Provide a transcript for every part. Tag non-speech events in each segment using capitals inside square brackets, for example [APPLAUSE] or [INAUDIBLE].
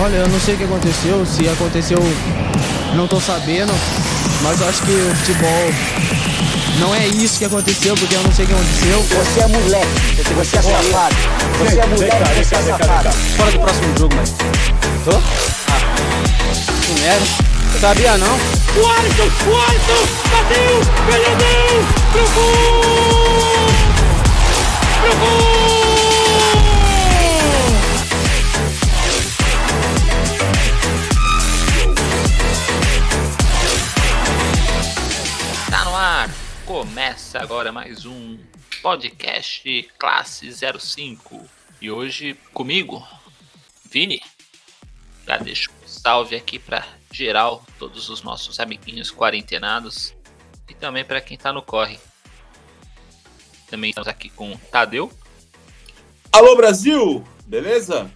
Olha, eu não sei o que aconteceu, se aconteceu, não tô sabendo, mas eu acho que o futebol não é isso que aconteceu, porque eu não sei o que aconteceu. Você é moleque, você é safado. Você é moleque, você é safado. Fora do próximo jogo, mas. Tô? Ah. Que merda. Sabia não? O Alisson, o Alisson, bateu, perdeu, pro gol! Pro gol! Começa agora mais um podcast Classe 05. E hoje comigo, Vini. Já deixo um salve aqui pra geral, todos os nossos amiguinhos quarentenados. E também para quem tá no corre. Também estamos aqui com o Tadeu. Alô Brasil, beleza?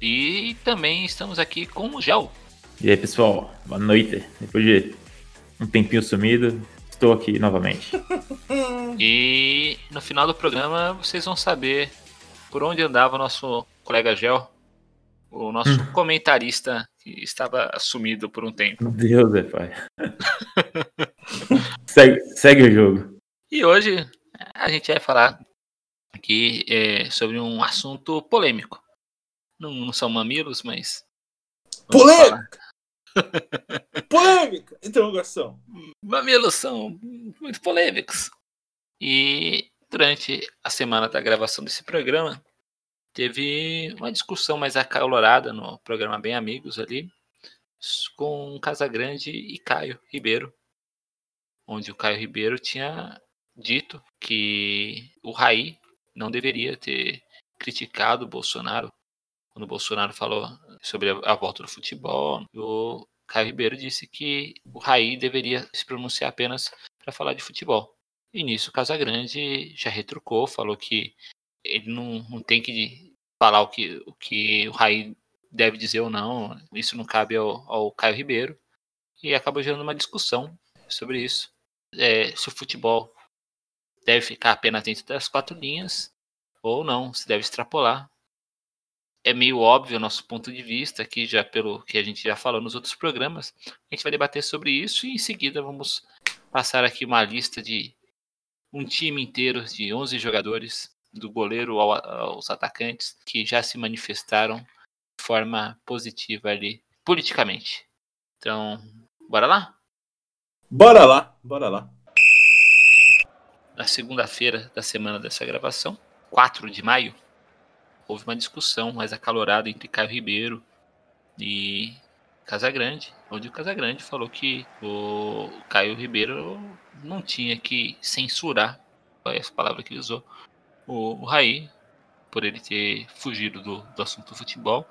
E também estamos aqui com o Gel. E aí, pessoal, boa noite. Depois de um tempinho sumido, estou aqui novamente. [LAUGHS] E no final do programa vocês vão saber por onde andava o nosso colega Gel, o nosso comentarista que estava sumido por um tempo. Meu Deus, é pai. [LAUGHS] segue, segue o jogo. E hoje a gente vai falar aqui é, sobre um assunto polêmico. Não, não são mamilos, mas. Polêmica! Polêmica! Interrogação. Mamilos são muito polêmicos. E durante a semana da gravação desse programa, teve uma discussão mais acalorada no programa Bem Amigos ali, com Casagrande e Caio Ribeiro, onde o Caio Ribeiro tinha dito que o Raí não deveria ter criticado o Bolsonaro quando o Bolsonaro falou sobre a, volta do futebol. O Caio Ribeiro disse que o Raí deveria se pronunciar apenas para falar de futebol. E nisso o Casagrande já retrucou, falou que ele não, não tem que falar o que o, que o Raí deve dizer ou não, isso não cabe ao, ao Caio Ribeiro. E acabou gerando uma discussão sobre isso. É, se o futebol deve ficar apenas dentro das quatro linhas ou não, se deve extrapolar. É meio óbvio o nosso ponto de vista aqui, já pelo que a gente já falou nos outros programas. A gente vai debater sobre isso e em seguida vamos passar aqui uma lista de um time inteiro de 11 jogadores, do goleiro ao- aos atacantes, que já se manifestaram de forma positiva ali, politicamente. Então, bora lá? Bora lá, bora lá. na segunda-feira da semana dessa gravação, 4 de maio, houve uma discussão mais acalorada entre Caio Ribeiro e Casagrande, onde o Casagrande falou que o Caio Ribeiro não tinha que censurar, foi essa palavra que ele usou, o, o Raí, por ele ter fugido do, do assunto futebol,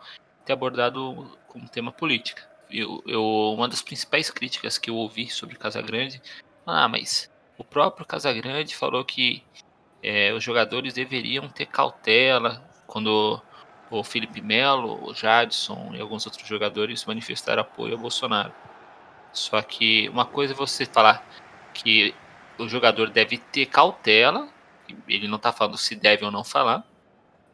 ter abordado como tema política. Eu, eu, uma das principais críticas que eu ouvi sobre Casagrande, ah, mas o próprio Casagrande falou que é, os jogadores deveriam ter cautela quando o Felipe Melo, o Jadson e alguns outros jogadores manifestaram apoio ao Bolsonaro. Só que uma coisa é você falar que o jogador deve ter cautela, ele não está falando se deve ou não falar,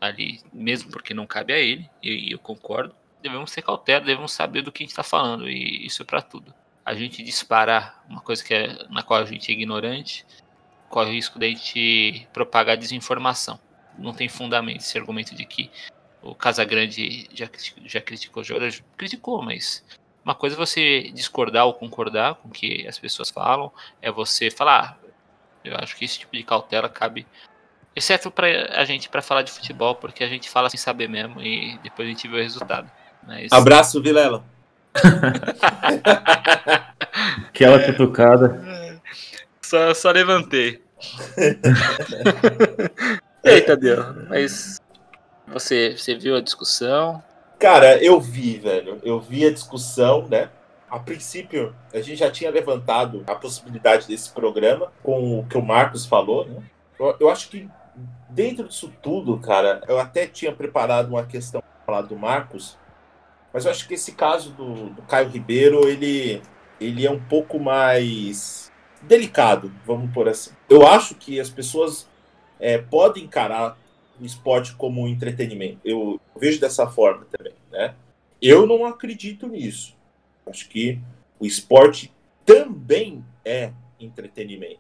ali, mesmo porque não cabe a ele, e eu concordo. Devemos ter cautela, devemos saber do que a gente está falando, e isso é para tudo a gente disparar uma coisa que é, na qual a gente é ignorante, corre o risco de a gente propagar desinformação. Não tem fundamento esse argumento de que o Casagrande já, já criticou os jogadores. Criticou, mas uma coisa é você discordar ou concordar com o que as pessoas falam, é você falar, ah, eu acho que esse tipo de cautela cabe, exceto para a gente para falar de futebol, porque a gente fala sem saber mesmo e depois a gente vê o resultado. Mas, Abraço, Vilela. [LAUGHS] Aquela cutucada. Só, só levantei. [LAUGHS] Eita, Deus. Mas você, você viu a discussão? Cara, eu vi, velho. Eu vi a discussão, né? A princípio, a gente já tinha levantado a possibilidade desse programa com o que o Marcos falou, né? Eu, eu acho que dentro disso tudo, cara, eu até tinha preparado uma questão para falar do Marcos, mas eu acho que esse caso do, do Caio Ribeiro, ele, ele é um pouco mais delicado, vamos por assim. Eu acho que as pessoas é, podem encarar o esporte como um entretenimento. Eu vejo dessa forma também. né? Eu não acredito nisso. Acho que o esporte também é entretenimento.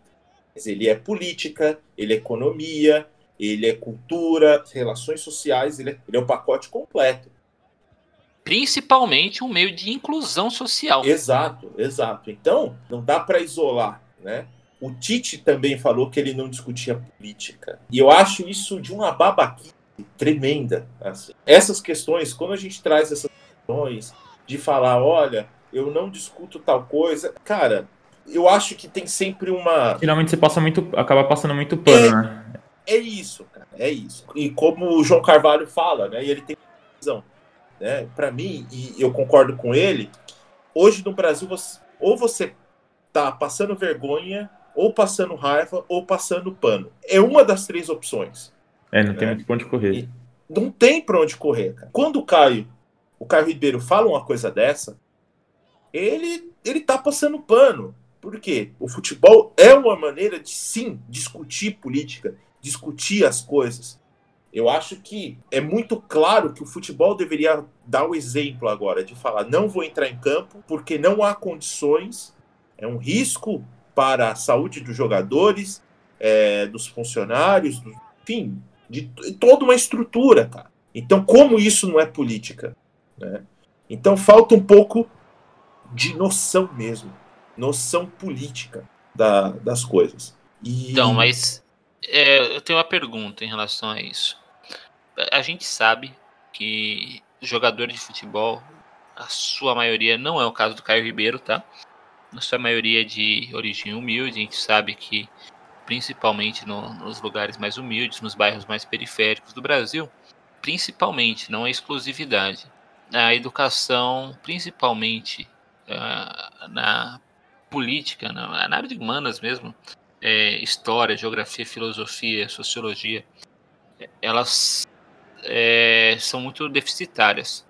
Mas ele é política, ele é economia, ele é cultura, relações sociais, ele é, ele é um pacote completo. Principalmente um meio de inclusão social. Exato, exato. Então, não dá para isolar, né? O Tite também falou que ele não discutia política. E eu acho isso de uma babaquice tremenda. Assim. Essas questões, quando a gente traz essas questões de falar, olha, eu não discuto tal coisa, cara, eu acho que tem sempre uma. Finalmente você passa muito. acaba passando muito pano, é, né? É isso, cara, é isso. E como o João Carvalho fala, né? E ele tem razão. Né? Para mim, e eu concordo com ele, hoje no Brasil, você, ou você tá passando vergonha, ou passando raiva, ou passando pano. É uma das três opções. É, não né? tem muito pra onde correr. E não tem pra onde correr, cara. Quando o Caio, o Caio Ribeiro fala uma coisa dessa, ele, ele tá passando pano. Por quê? O futebol é uma maneira de sim discutir política, discutir as coisas. Eu acho que é muito claro que o futebol deveria dar o exemplo agora de falar: não vou entrar em campo porque não há condições, é um risco para a saúde dos jogadores, é, dos funcionários, do, enfim, de, toda uma estrutura, cara. Então, como isso não é política? Né? Então, falta um pouco de noção mesmo, noção política da, das coisas. E... Então, mas é, eu tenho uma pergunta em relação a isso. A gente sabe que jogador de futebol, a sua maioria, não é o caso do Caio Ribeiro, tá? A sua maioria de origem humilde, a gente sabe que principalmente no, nos lugares mais humildes, nos bairros mais periféricos do Brasil, principalmente, não é exclusividade. A educação, principalmente uh, na política, na, na área de humanas mesmo, é, história, geografia, filosofia, sociologia, elas é, são muito deficitárias.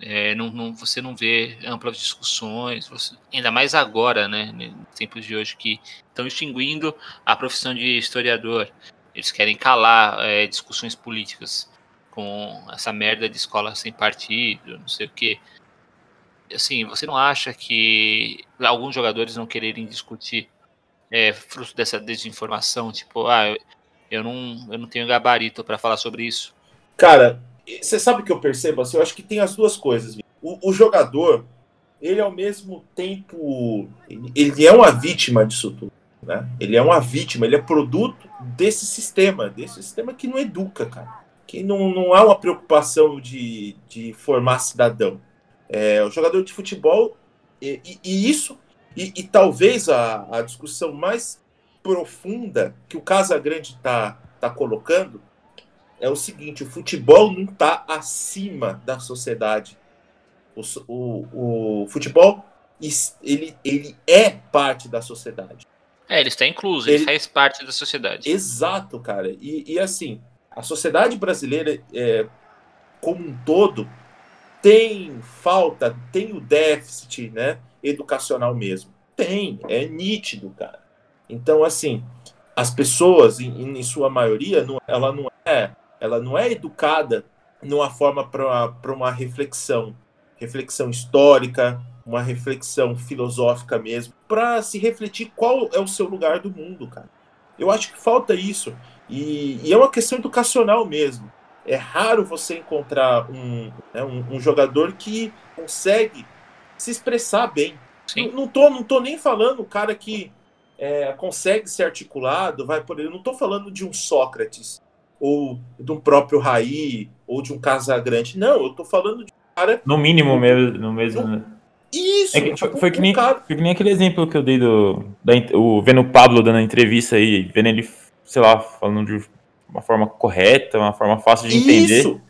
É, não, não, você não vê amplas discussões, você, ainda mais agora, né, tempos de hoje, que estão extinguindo a profissão de historiador. Eles querem calar é, discussões políticas com essa merda de escola sem partido, não sei o quê. Assim, você não acha que alguns jogadores não quererem discutir é fruto dessa desinformação? Tipo, ah, eu não, eu não tenho gabarito para falar sobre isso. Cara, você sabe o que eu percebo? Assim, eu acho que tem as duas coisas. O, o jogador, ele ao mesmo tempo, ele, ele, é uma vítima disso tudo. Né? Ele é uma vítima, ele é produto desse sistema, desse sistema que não educa, cara. Que não, não há uma preocupação de, de formar cidadão. É, o jogador de futebol, e, e, e isso, e, e, talvez a, a discussão mais profunda que o Casagrande está tá colocando é o seguinte: o futebol não está acima da sociedade. O, o, o, futebol ele, ele é parte da sociedade. É, ele está incluso, ele, ele faz parte da sociedade. Exato, cara. E, e assim, a sociedade brasileira, é, como um todo, tem falta, tem o déficit né, educacional mesmo. Tem, é nítido, cara. Então, assim, as pessoas, em, em sua maioria, não, ela não é ela não é educada numa forma para uma reflexão, reflexão histórica, uma reflexão filosófica mesmo, para se refletir qual é o seu lugar do mundo, cara. Eu acho que falta isso. E, e é uma questão educacional mesmo. É raro você encontrar um, né, um, um, jogador que consegue se expressar bem. Sim. Não, não, tô, não tô nem falando o cara que é, consegue ser articulado, vai por ele. Não tô falando de um Sócrates ou de um próprio Raí, ou de um Casagrande. Não, eu tô falando de um cara. No mínimo mesmo. No mesmo né? Isso! É que, tipo, foi, que nem, cara... foi que nem aquele exemplo que eu dei do. Da, o, vendo o Pablo dando a entrevista aí, vendo ele, sei lá, falando de uma forma correta, uma forma fácil de entender. Isso!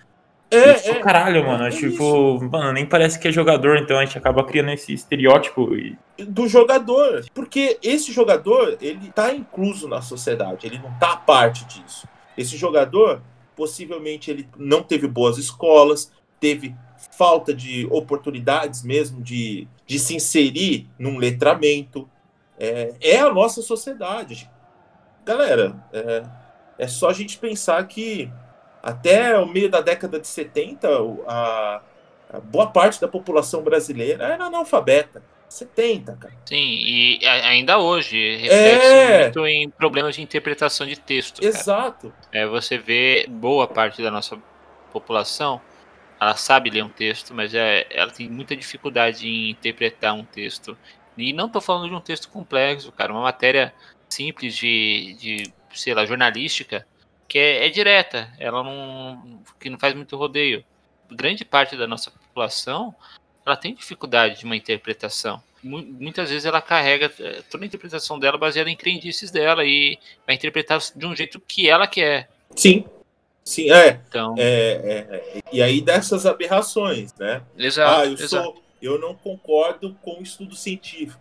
É, tipo, é, caralho, mano. É tipo, isso. mano, nem parece que é jogador, então a gente acaba criando esse estereótipo. E... Do jogador. Porque esse jogador, ele tá incluso na sociedade, ele não tá parte disso. Esse jogador, possivelmente, ele não teve boas escolas, teve falta de oportunidades mesmo de, de se inserir num letramento. É, é a nossa sociedade. Galera, é, é só a gente pensar que até o meio da década de 70, a, boa parte da população brasileira era analfabeta. 70, cara. Sim, e ainda hoje reflete é... muito em problemas de interpretação de texto. Exato. Cara. É, você vê boa parte da nossa população, ela sabe ler um texto, mas é, ela tem muita dificuldade em interpretar um texto. E não estou falando de um texto complexo, cara, uma matéria simples de, de sei lá, jornalística, que é, é direta, ela não, que não faz muito rodeio. Grande parte da nossa população ela tem dificuldade de uma interpretação. Muitas vezes ela carrega eh, toda a interpretação dela baseada em crendices dela e vai interpretar de um jeito que ela quer. Sim. Sim, é. Então... É, é, e aí dessas aberrações, né? Exato. Ah, eu, exato. Sou, eu não concordo com o estudo científico.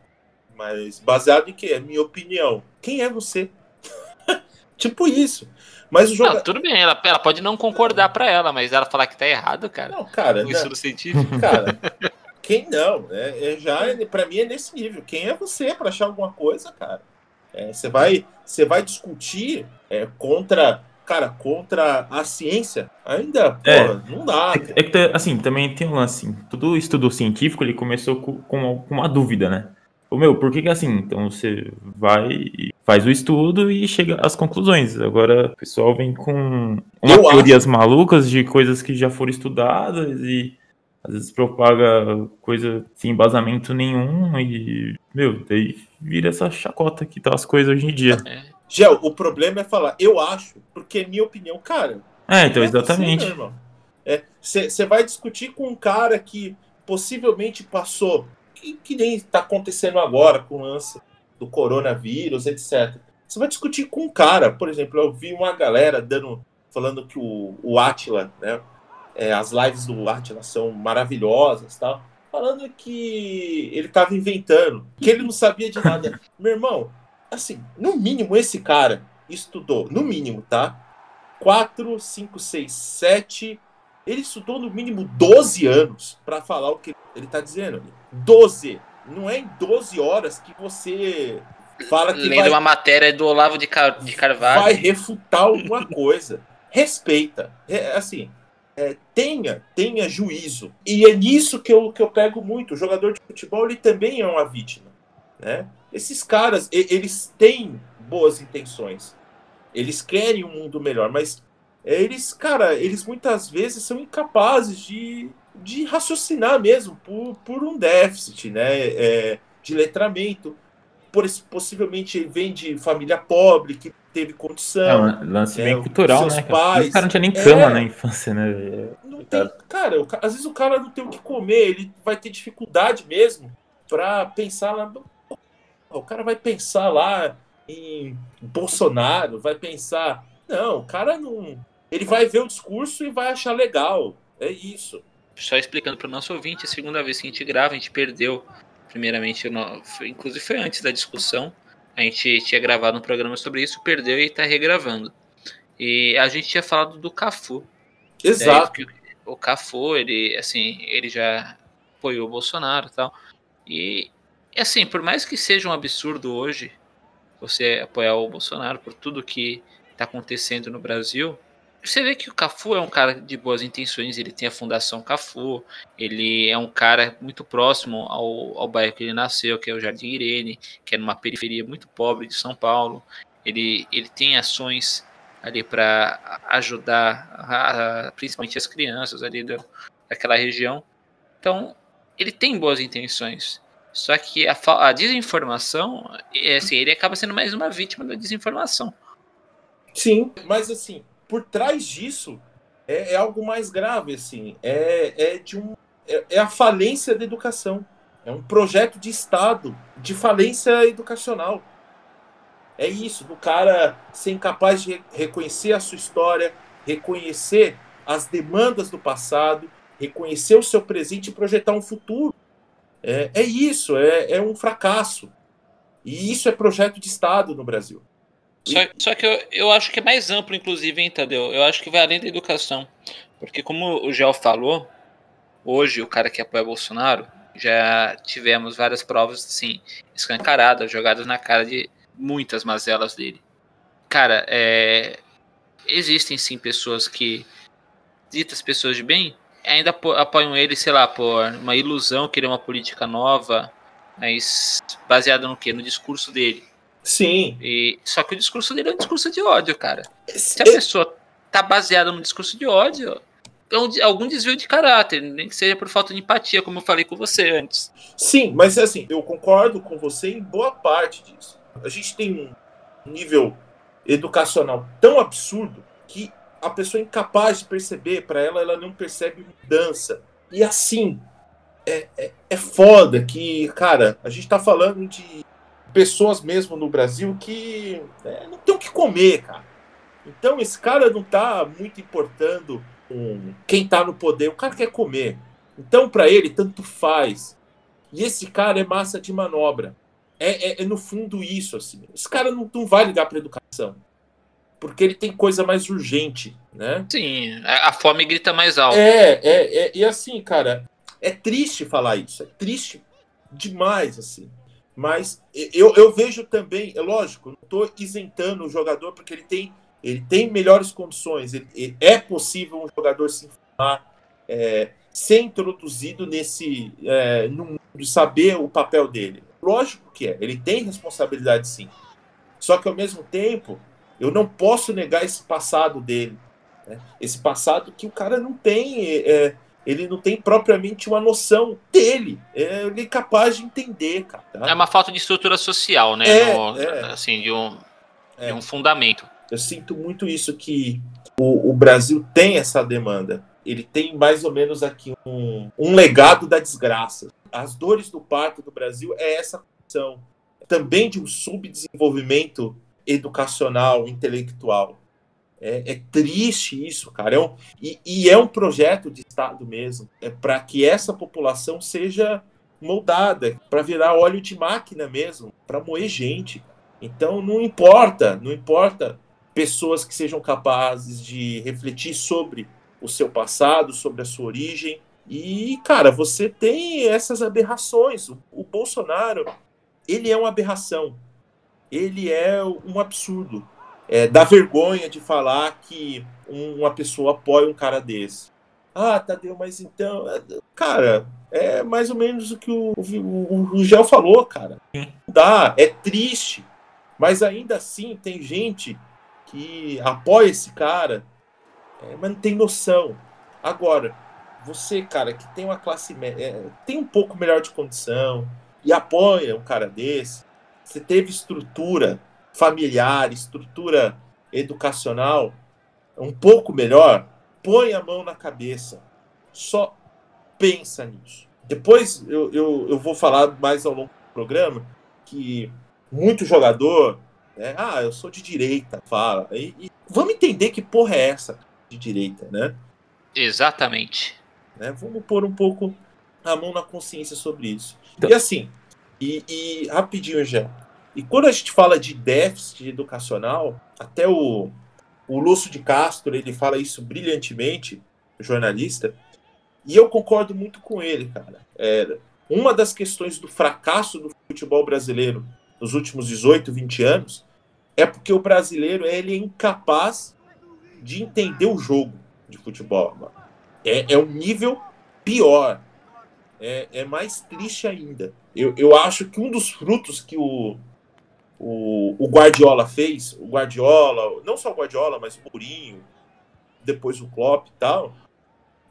Mas baseado em quê? É minha opinião. Quem é você? [LAUGHS] tipo isso. Mas o jogo. Não, tudo bem, ela, ela pode não concordar para ela, mas ela falar que tá errado, cara. Não, cara. No estudo científico. Cara, quem não? É, é já, para mim é nesse nível. Quem é você para achar alguma coisa, cara? É, você vai, você vai discutir é, contra, cara, contra a ciência? Ainda, pô, é, não dá. É, é, que, assim, também tem um lance. Assim, todo estudo científico ele começou com, com uma dúvida, né? O meu, por que, que é assim? Então você vai, faz o estudo e chega às conclusões. Agora o pessoal vem com umas teorias acho... malucas de coisas que já foram estudadas e às vezes propaga coisa sem embasamento nenhum e, meu, daí vira essa chacota que tá as coisas hoje em dia. É. Gel, o problema é falar, eu acho, porque é minha opinião, cara. É, então, é exatamente. Você é, vai discutir com um cara que possivelmente passou que, que nem está acontecendo agora com o lance do coronavírus, etc. Você vai discutir com um cara, por exemplo, eu vi uma galera dando, falando que o, o Atila, né? É, as lives do Atila são maravilhosas, tal, falando que ele estava inventando, que ele não sabia de nada. [LAUGHS] Meu irmão, assim, no mínimo esse cara estudou, no mínimo, tá? 4, 5, 6, 7. Ele estudou no mínimo 12 anos para falar o que ele está dizendo. 12. Não é em 12 horas que você fala que. Lendo vai, uma matéria do Olavo de, Car de Carvalho. Vai refutar alguma coisa. Respeita. É, assim, é, tenha, tenha juízo. E é nisso que eu, que eu pego muito. O jogador de futebol ele também é uma vítima. Né? Esses caras, eles têm boas intenções. Eles querem um mundo melhor, mas eles, cara, eles muitas vezes são incapazes de de raciocinar mesmo por, por um déficit né, é, de letramento. Por, possivelmente ele vem de família pobre, que teve condição. É, um lance bem é, cultural, né? Pais, o cara não tinha nem cama é, na infância, né? Não tem, cara, o, às vezes o cara não tem o que comer, ele vai ter dificuldade mesmo para pensar lá. O cara vai pensar lá em Bolsonaro, vai pensar. Não, o cara não. Ele vai ver o discurso e vai achar legal. É isso só explicando para o nosso ouvinte, a segunda vez que a gente grava, a gente perdeu, primeiramente, foi, inclusive foi antes da discussão, a gente tinha gravado um programa sobre isso, perdeu e está regravando. E a gente tinha falado do Cafu. Exato. Daí, o Cafu, ele, assim, ele já apoiou o Bolsonaro e tal. E, assim, por mais que seja um absurdo hoje você apoiar o Bolsonaro por tudo que está acontecendo no Brasil, você vê que o Cafu é um cara de boas intenções, ele tem a Fundação Cafu, ele é um cara muito próximo ao, ao bairro que ele nasceu, que é o Jardim Irene, que é numa periferia muito pobre de São Paulo. Ele, ele tem ações ali para ajudar a, a, principalmente as crianças ali do, daquela região. Então, ele tem boas intenções. Só que a, a desinformação, é assim, ele acaba sendo mais uma vítima da desinformação. Sim, mas assim, por trás disso é, é algo mais grave, assim, é, é de um é, é, a falência da educação, é um projeto de Estado de falência educacional. É isso, do cara ser incapaz de reconhecer a sua história, reconhecer as demandas do passado, reconhecer o seu presente e projetar um futuro. É, é isso, é, é um fracasso. E isso é projeto de Estado no Brasil. Só, só que eu, eu acho que é mais amplo, inclusive, hein, Tadeu? Eu acho que vai além da educação. Porque, como o Gel falou, hoje o cara que apoia Bolsonaro, já tivemos várias provas, assim, escancaradas, jogadas na cara de muitas mazelas dele. Cara, é, existem sim pessoas que, ditas pessoas de bem, ainda apoiam ele, sei lá, por uma ilusão, querer uma política nova, mas baseada no quê? No discurso dele. Sim. E, só que o discurso dele é um discurso de ódio, cara. Se a pessoa tá baseada no discurso de ódio, é um, algum desvio de caráter, nem que seja por falta de empatia, como eu falei com você antes. Sim, mas assim, eu concordo com você em boa parte disso. A gente tem um nível educacional tão absurdo que a pessoa é incapaz de perceber, para ela, ela não percebe mudança. E assim, é, é, é foda que, cara, a gente tá falando de pessoas mesmo no Brasil que é, não tem o que comer, cara. Então esse cara não tá muito importando com quem tá no poder, o cara quer comer. Então para ele tanto faz. E esse cara é massa de manobra. É, é, é no fundo isso assim. Esse cara não, não vai ligar para educação porque ele tem coisa mais urgente, né? Sim, a fome grita mais alto. É, é, é, e assim, cara, é triste falar isso, é triste demais, assim. Mas eu, eu vejo também, é lógico, não estou isentando o jogador porque ele tem, ele tem melhores condições, ele, ele é possível um jogador se informar, é, ser introduzido nesse, é, no mundo, saber o papel dele. Lógico que é, ele tem responsabilidade sim. Só que ao mesmo tempo, eu não posso negar esse passado dele. Né? Esse passado que o cara não tem. É, ele não tem propriamente uma noção dele. É, ele é capaz de entender, cara. Tá? É uma falta de estrutura social, né? É, no, é. Assim, de um, de um fundamento. Eu sinto muito isso que o, o, Brasil tem essa demanda. Ele tem mais ou menos aqui um, um legado da desgraça. As dores do parto do Brasil é essa condição também de um subdesenvolvimento educacional, intelectual. É, é, triste isso, cara. É um, e, e, é um projeto de Estado mesmo. É para que essa população seja moldada, para virar óleo de máquina mesmo, para moer gente. Então não importa, não importa pessoas que sejam capazes de refletir sobre o seu passado, sobre a sua origem. E, cara, você tem essas aberrações. O, o Bolsonaro, ele é uma aberração ele é um absurdo. É, dá vergonha de falar que uma pessoa apoia um cara desse. Ah, Tadeu, mas então. É, cara, é mais ou menos o que o, o, o Gel falou, cara. Dá, é triste. Mas ainda assim tem gente que apoia esse cara, é, mas não tem noção. Agora, você, cara, que tem uma classe média, é, tem um pouco melhor de condição e apoia um cara desse, você teve estrutura familiar, estrutura educacional um pouco melhor, põe a mão na cabeça. Só pensa nisso. Depois eu, eu, eu vou falar mais ao longo do programa que muito jogador, né, ah, eu sou de direita, fala. E, e, vamos entender que porra é essa de direita, né? Exatamente. Né? Vamos pôr um pouco a mão na consciência sobre isso. Então, e assim, e, e, rapidinho já. E quando a gente fala de déficit educacional, até o, o Lúcio de Castro ele fala isso brilhantemente, jornalista, e eu concordo muito com ele, cara. É, uma das questões do fracasso do futebol brasileiro nos últimos 18, 20 anos é porque o brasileiro ele é incapaz de entender o jogo de futebol. É, é um nível pior. É, é mais triste ainda eu, eu acho que um dos frutos que o, o, o Guardiola fez, o Guardiola, não só o Guardiola, mas o Mourinho, depois o Klopp e tal,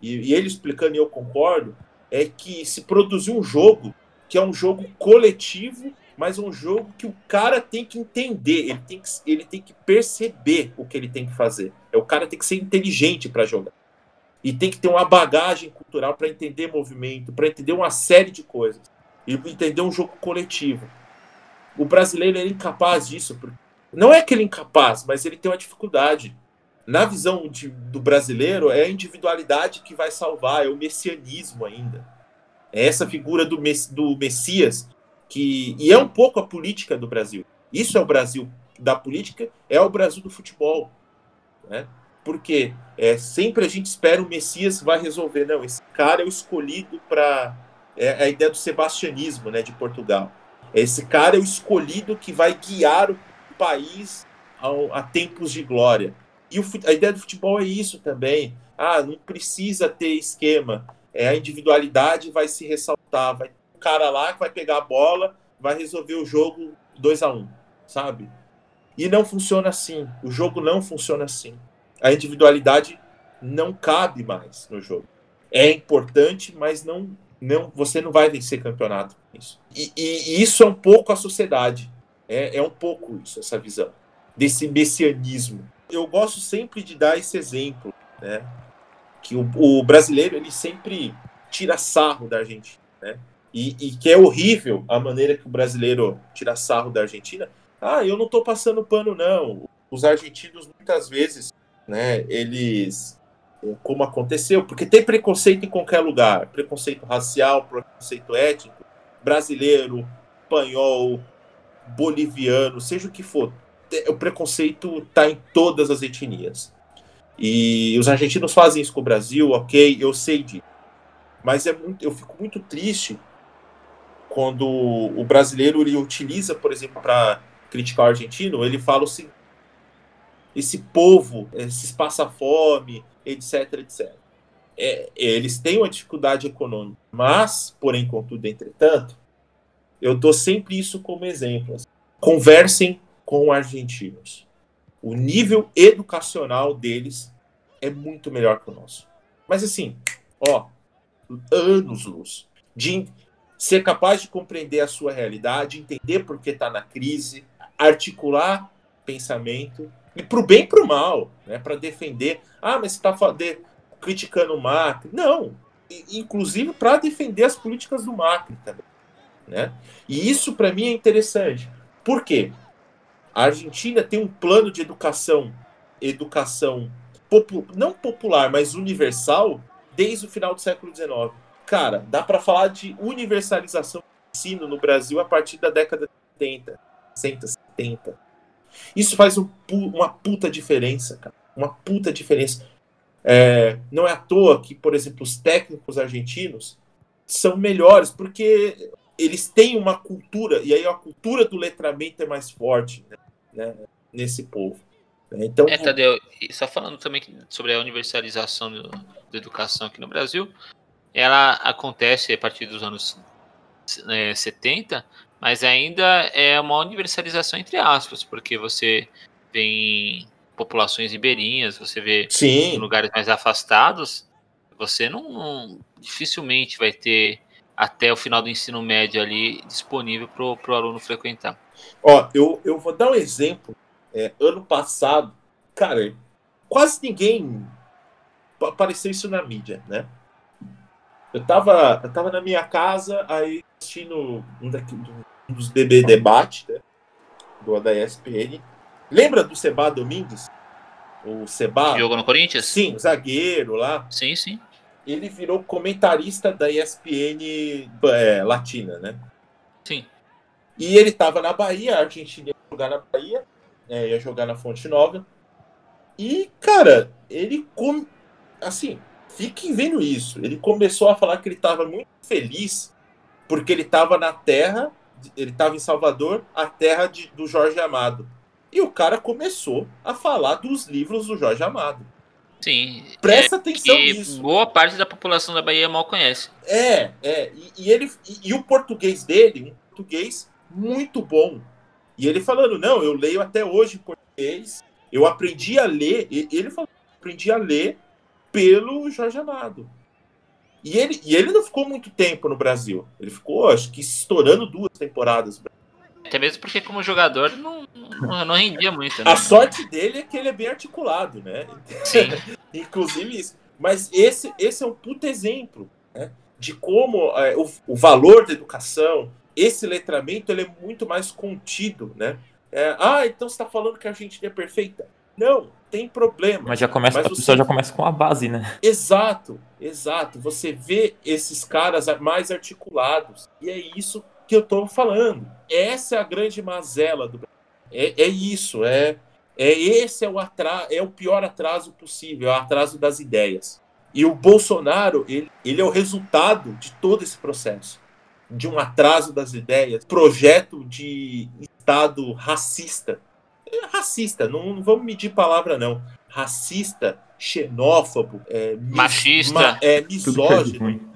e, e ele explicando e eu concordo, é que se produziu um jogo que é um jogo coletivo, mas um jogo que o cara tem que entender, ele tem que, ele tem que perceber o que ele tem que fazer. É o cara tem que ser inteligente para jogar. E tem que ter uma bagagem cultural para entender movimento, para entender uma série de coisas e entender um jogo coletivo. O brasileiro é incapaz disso. Não é que ele é incapaz, mas ele tem uma dificuldade. Na visão de, do brasileiro, é a individualidade que vai salvar, é o messianismo ainda. É essa figura do, do Messias, que e é um pouco a política do Brasil. Isso é o Brasil da política, é o Brasil do futebol. Né? Porque é, sempre a gente espera o Messias vai resolver. Não, esse cara é o escolhido para é a ideia do sebastianismo né, de Portugal. Esse cara é o escolhido que vai guiar o país ao, a tempos de glória. E o, a ideia do futebol é isso também. Ah, não precisa ter esquema. É, a individualidade vai se ressaltar. Vai ter um cara lá que vai pegar a bola, vai resolver o jogo 2 a 1 um, sabe? E não funciona assim. O jogo não funciona assim. A individualidade não cabe mais no jogo. É importante, mas não, não você não vai vencer campeonato com isso. E, e, e isso é um pouco a sociedade. É, é um pouco isso, essa visão desse messianismo. Eu gosto sempre de dar esse exemplo, né? Que o, o brasileiro ele sempre tira sarro da Argentina, né? E, e, que é horrível a maneira que o brasileiro tira sarro da Argentina. Ah, eu não estou passando pano, não. Os argentinos, muitas vezes, né, eles. Como aconteceu, porque tem preconceito em qualquer lugar preconceito racial, preconceito étnico, brasileiro, espanhol, boliviano, seja o que for. O preconceito está em todas as etnias. E os argentinos fazem isso com o Brasil, ok, eu sei disso. Mas é muito, eu fico muito triste quando o brasileiro ele utiliza, por exemplo, para criticar o argentino, ele fala assim: esse povo, esses passa fome, etc, etc. É, eles têm uma dificuldade econômica, mas, porém, contudo, entretanto, eu dou sempre isso como exemplo. Assim. Conversem com argentinos. O nível educacional deles é muito melhor que o nosso. Mas assim, ó, anos luz de ser capaz de compreender a sua realidade, entender por que está na crise, articular pensamento e para o bem e para o mal, né? Para defender. Ah, mas você está criticando o Macri? Não, inclusive para defender as políticas do Macri também, né? E isso para mim é interessante. Por quê? A Argentina tem um plano de educação, educação popu não popular, mas universal, desde o final do século XIX. Cara, dá para falar de universalização do ensino no Brasil a partir da década de 70, 60, 70. Isso faz um, uma puta diferença, cara. Uma puta diferença. É, não é à toa que, por exemplo, os técnicos argentinos são melhores, porque eles têm uma cultura, e aí a cultura do letramento é mais forte né, né nesse povo. Então, é, Tadeu, só falando também sobre a universalização do, da educação aqui no Brasil, ela acontece a partir dos anos é, 70, mas ainda é uma universalização entre aspas, porque você tem populações ribeirinhas, você vê Sim. em lugares mais afastados, você não, não, dificilmente vai ter até o final do ensino médio ali disponível para o aluno frequentar. Ó, eu, eu vou dar um exemplo. É, ano passado, cara, quase ninguém apareceu isso na mídia, né? Eu tava, eu tava na minha casa, aí assistindo um, daqui, um dos BB Debate, né? Do da ESPN. Lembra do Seba Domingues? O Seba. Que jogou no Corinthians? Sim, zagueiro lá. Sim, sim. Ele virou comentarista da ESPN é, Latina, né? Sim. E ele tava na Bahia, a Argentina ia jogar na Bahia, é, ia jogar na Fonte Nova. E, cara, ele. Com... Assim, Fiquem vendo isso. Ele começou a falar que ele estava muito feliz porque ele estava na terra, ele estava em Salvador, a terra de, do Jorge Amado. E o cara começou a falar dos livros do Jorge Amado. Sim. Presta é, atenção nisso. Boa parte da população da Bahia mal conhece. É, é. E, e ele, e, e, o português dele, um português muito bom. E ele falando, não, eu leio até hoje português. Eu aprendi a ler. Ele falou, aprendi a ler pelo Jorge Amado. E ele, e ele não ficou muito tempo no Brasil. Ele ficou, acho que, estourando duas temporadas. Até mesmo porque, como jogador, não, não, não rendia muito. Né? A sorte dele é que ele é bem articulado, né? Sim. [LAUGHS] Inclusive isso. Mas esse, esse é um puto exemplo né? de como é, o, o valor da educação, esse letramento, ele é muito mais contido, né? É, ah, então você está falando que a Argentina é perfeita? Não, tem problema. Mas já começa, mas a pessoa já começa com a base, né? Exato, exato. Você vê esses caras mais articulados. E é isso que eu estou falando. Essa é a grande mazela do é, é isso, é, é esse é o atraso, é o pior atraso possível, é o atraso das ideias. E o Bolsonaro, ele, ele é o resultado de todo esse processo. De um atraso das ideias, projeto de Estado racista racista, não, não vamos medir palavra, não. racista, xenófobo, é, mis- Machista. ma- é, Tudo que é de misógino, ruim.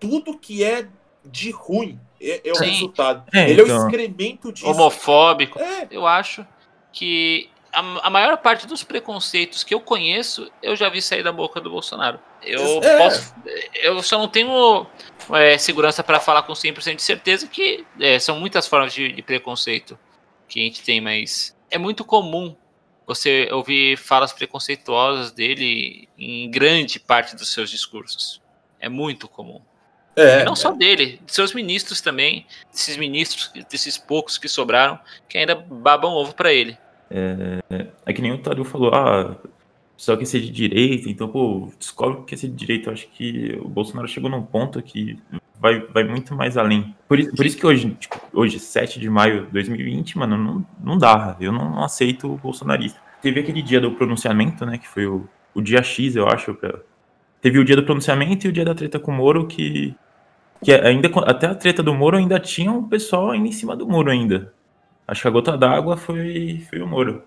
tudo que é de ruim é, é o Sim. resultado. É, Ele é o então. excremento disso. Homofóbico. É, Eu acho que a, a maior parte dos preconceitos que eu conheço, eu já vi sair da boca do Bolsonaro. Eu É. posso. Eu só não tenho é, segurança para falar com 100% de certeza que é, são muitas formas de, de preconceito que a gente tem, mas é muito comum você ouvir falas preconceituosas dele em grande parte dos seus discursos. É muito comum. é, E não só dele, de seus ministros também, desses ministros, desses poucos que sobraram, que ainda babam ovo pra ele. É que nem o Tadeu falou, ah, só quer ser de direita, então, pô, descobre o que é ser de direita. Eu acho que o Bolsonaro chegou num ponto que vai, vai muito mais além. Por, isso- por isso que hoje, tipo, hoje, 7 de maio de 2020, mano, não, não dá. Eu não, não aceito o bolsonarista. Teve aquele dia do pronunciamento, né, que foi o, o dia X, eu acho. Pra... Teve o dia do pronunciamento e o dia da treta com o Moro, que, que ainda, até a treta do Moro ainda tinha um pessoal ainda em cima do Moro ainda. Acho que a gota d'água foi, foi o Moro.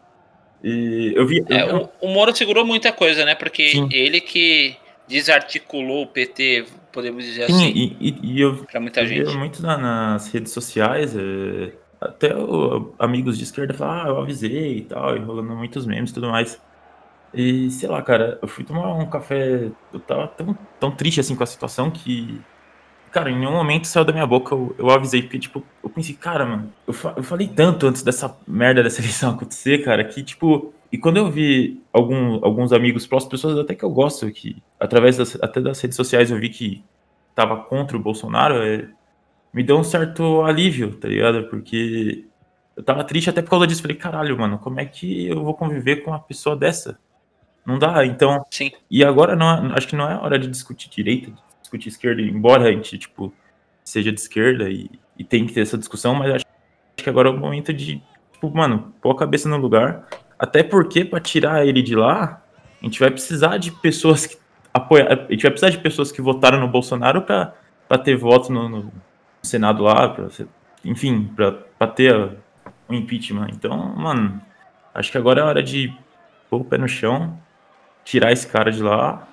E eu vi. É, o, o Moro segurou muita coisa, né? Porque Sim. ele que desarticulou o PT, podemos dizer Sim, assim, e, e- eu pra muita gente. muito na- nas redes sociais, é, até o- amigos de esquerda falam, ah, eu avisei e tal, e rolando muitos memes e tudo mais. E sei lá, cara, eu fui tomar um café, eu tava tão, tão triste assim com a situação que, cara, em nenhum momento saiu da minha boca, eu, eu avisei, porque, tipo, eu pensei, cara, mano, eu, fa- eu falei tanto antes dessa merda dessa [LAUGHS] eleição acontecer, cara, que, tipo, e quando eu vi algum, alguns amigos próximos, pessoas até que eu gosto, que através das, até das redes sociais eu vi que tava contra o Bolsonaro, é, me deu um certo alívio, tá ligado? Porque eu tava triste até por causa disso. Falei, caralho, mano, como é que eu vou conviver com uma pessoa dessa? Não dá, então. Sim. E agora não, é- acho que não é hora de discutir direita, de discutir esquerda, embora a gente, tipo, seja de esquerda e, e tem que ter essa discussão, mas acho, acho que agora é o momento de, tipo, mano, pôr a cabeça no lugar. Até porque, pra tirar ele de lá, a gente vai precisar de pessoas que apoiar. A gente vai precisar de pessoas que votaram no Bolsonaro pra ter voto no, no Senado lá, pra, enfim, pra ter o impeachment. Então, mano, acho que agora é hora de pôr o pé no chão, tirar esse cara de lá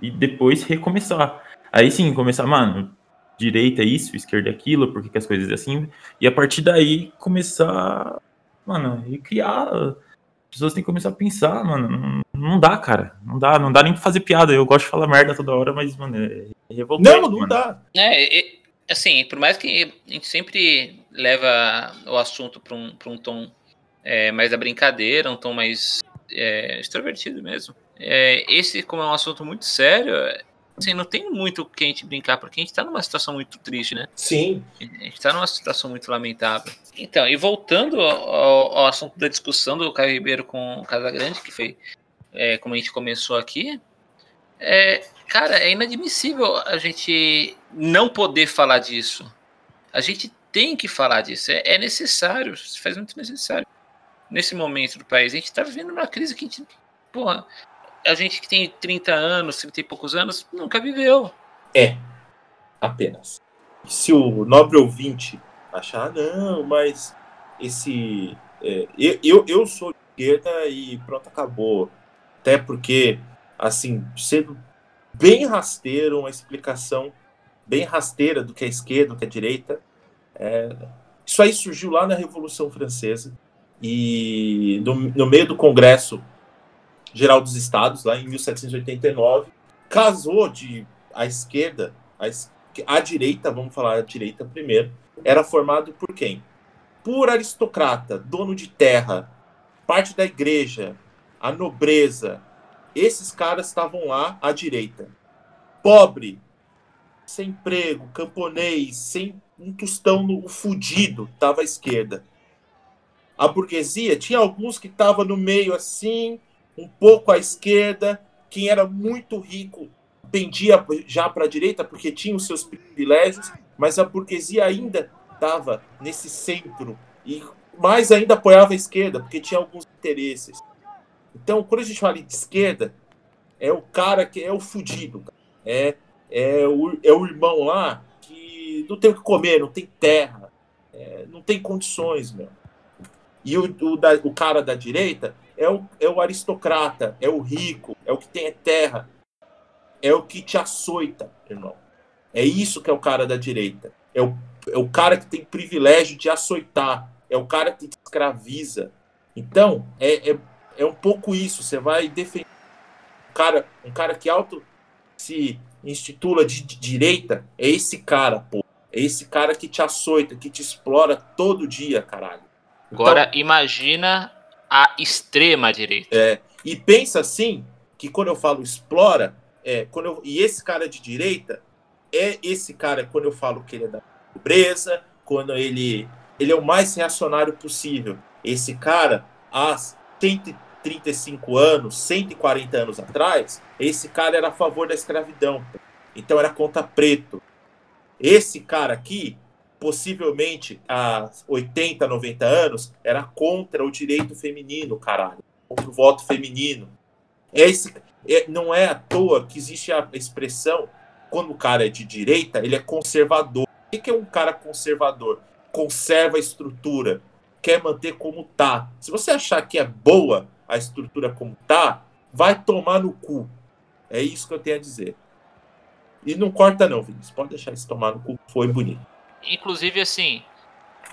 e depois recomeçar. Aí sim, começar, mano, direita é isso, esquerda é aquilo, por que, que as coisas é assim? E a partir daí começar, mano, e criar. As pessoas têm que começar a pensar, mano. Não, não dá, cara. Não dá, não dá nem pra fazer piada. Eu gosto de falar merda toda hora, mas, mano, é, é revoltante. Não, não mano. dá. É, e- assim, por mais que a gente sempre leva o assunto para um, pra um tom é, mais da brincadeira, um tom mais é, extrovertido mesmo. É, esse, como é um assunto muito sério, é, assim, não tem muito o que a gente brincar, porque a gente tá numa situação muito triste, né? Sim. A gente tá numa situação muito lamentável. Então, e voltando ao, ao- assunto da discussão do Caio Ribeiro com o Casagrande, que foi é, como a gente começou aqui, é, cara, é inadmissível a gente não poder falar disso. A gente tem que falar disso, é, é necessário, se faz muito necessário. Nesse momento do país, a gente tá vivendo uma crise que a gente, porra, a gente que tem 30 anos, 30 e poucos anos, nunca viveu. É. Apenas. Se o nobre ouvinte achar, "Ah, não, mas esse. é, eu, eu, eu sou de esquerda e pronto, acabou. Até porque, assim, sendo bem rasteiro, uma explicação bem rasteira do que é esquerda, do que é direita. é, isso aí surgiu lá na Revolução Francesa e no, no meio do Congresso Geral dos Estados, lá em 1789, casou de a esquerda, a, a direita, vamos falar a direita primeiro, era formado por quem? Por aristocrata, dono de terra, parte da igreja, a nobreza. Esses caras estavam lá à direita. Pobre, sem emprego, camponês, sem um tostão no fudido, estava à esquerda. A burguesia tinha alguns que estavam no meio assim, um pouco à esquerda. Quem era muito rico pendia já para a direita porque tinha os seus privilégios, mas a burguesia ainda estava nesse centro e mais ainda apoiava a esquerda porque tinha alguns interesses. Então, quando a gente fala de esquerda, é o cara que é o fudido, é é o, é o irmão lá que não tem o que comer, não tem terra, é, não tem condições, meu. E o, o, da- o cara da direita é o, é o aristocrata, é o rico, é o que tem terra, é o que te açoita, irmão. É isso que é o cara da direita. É o, é o cara que tem privilégio de açoitar. É o cara que te escraviza. Então, é, é, é um pouco isso. Você vai defender um cara, um cara que auto se institula de, de direita. É esse cara, pô. É esse cara que te açoita, que te explora todo dia, caralho. Então, Agora, imagina a extrema direita. É, e pensa assim, que quando eu falo explora, é, quando eu, e esse cara de direita é esse cara quando eu falo que ele é da pobreza, quando ele ele é o mais reacionário possível. Esse cara, há 135 anos, 140 anos atrás, esse cara era a favor da escravidão. Então era contra preto. Esse cara aqui, possivelmente há 80, 90 anos, era contra o direito feminino, caralho. Contra o voto feminino. Esse, é, não é à toa que existe a expressão, quando o cara é de direita, ele é conservador. O que é um cara conservador? Conserva a estrutura, quer manter como tá. Se você achar que é boa a estrutura como tá, vai tomar no cu. É isso que eu tenho a dizer. E não corta não, Vinícius. Pode deixar isso tomar no cu. Foi bonito. Inclusive, assim,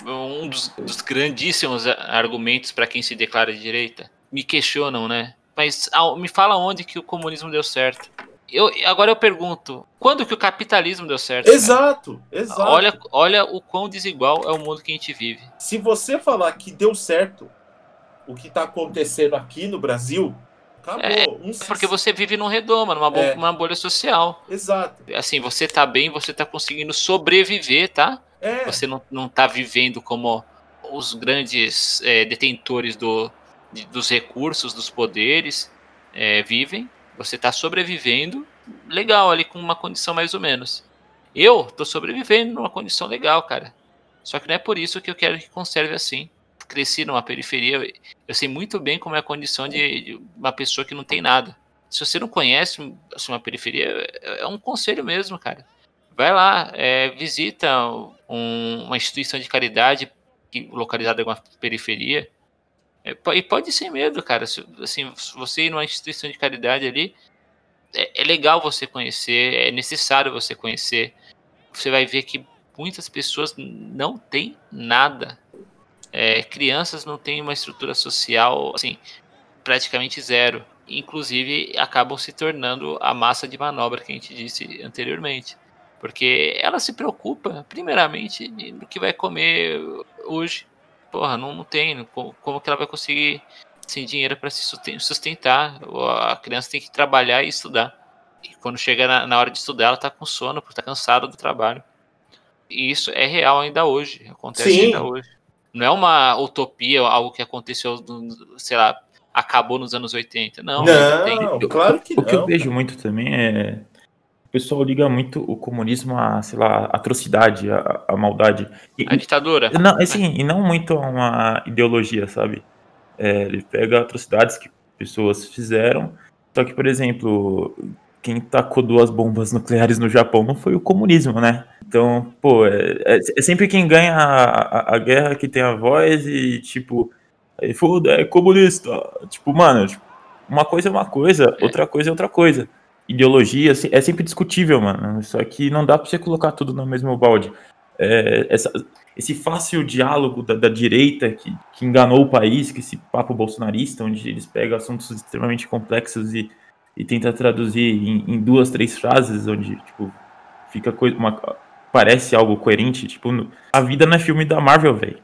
um dos, dos grandíssimos argumentos para quem se declara de direita, me questionam, né? Mas me fala onde que o comunismo deu certo. Eu, agora eu pergunto, quando que o capitalismo deu certo? Exato, cara? exato. Olha, olha o quão desigual é o mundo que a gente vive. Se você falar que deu certo o que está acontecendo aqui no Brasil, acabou. É, um... porque você vive num redoma, numa bolha, é. uma bolha social. Exato. Assim, você tá bem, você tá conseguindo sobreviver, tá? É. Você não, não tá vivendo como os grandes é, detentores do, de, dos recursos, dos poderes é, vivem. Você está sobrevivendo legal ali com uma condição mais ou menos. Eu tô sobrevivendo numa condição legal, cara. Só que não é por isso que eu quero que conserve assim. Cresci numa periferia, eu sei muito bem como é a condição de, uma pessoa que não tem nada. Se você não conhece assim, uma periferia, é, é um conselho mesmo, cara. Vai lá, é, visita um, uma instituição de caridade localizada em uma periferia é, e pode ser medo, cara. Assim, você ir numa instituição de caridade ali, é, é, legal você conhecer, é necessário você conhecer. Você vai ver que muitas pessoas não têm nada. É, crianças não têm uma estrutura social, assim, praticamente zero. Inclusive, acabam se tornando a massa de manobra que a gente disse anteriormente. Porque ela se preocupa, primeiramente, no que vai comer hoje porra, não, não tem. Como, como que ela vai conseguir sem dinheiro para se sustentar? A criança tem que trabalhar e estudar. E quando chega na, na hora de estudar, ela tá com sono, porque tá cansada do trabalho. E isso é real ainda hoje, acontece Sim. ainda hoje. Não é uma utopia, algo que aconteceu, sei lá, acabou nos anos 80. Não, não claro que o, não. O que eu vejo muito também é pessoal liga muito o comunismo a, sei lá, atrocidade, a, a maldade. E, a ditadura. Não, assim, e não muito a uma ideologia, sabe? É, ele pega atrocidades que pessoas fizeram, só que, por exemplo, quem tacou duas bombas nucleares no Japão não foi o comunismo, né? Então, pô, é, é, é sempre quem ganha a, a, a, guerra que tem a voz e, tipo, aí, foda, é comunista. Tipo, mano, tipo, uma coisa é uma coisa, outra coisa é outra coisa ideologia assim, é sempre discutível, mano. Só que não dá pra você colocar tudo no mesmo balde. É, essa, esse fácil diálogo da, da direita que, que, enganou o país, que esse papo bolsonarista, onde eles pegam assuntos extremamente complexos e, e tenta traduzir em, em, duas, três frases, onde tipo, fica coisa, uma, parece algo coerente. Tipo, a vida não é filme da Marvel, velho.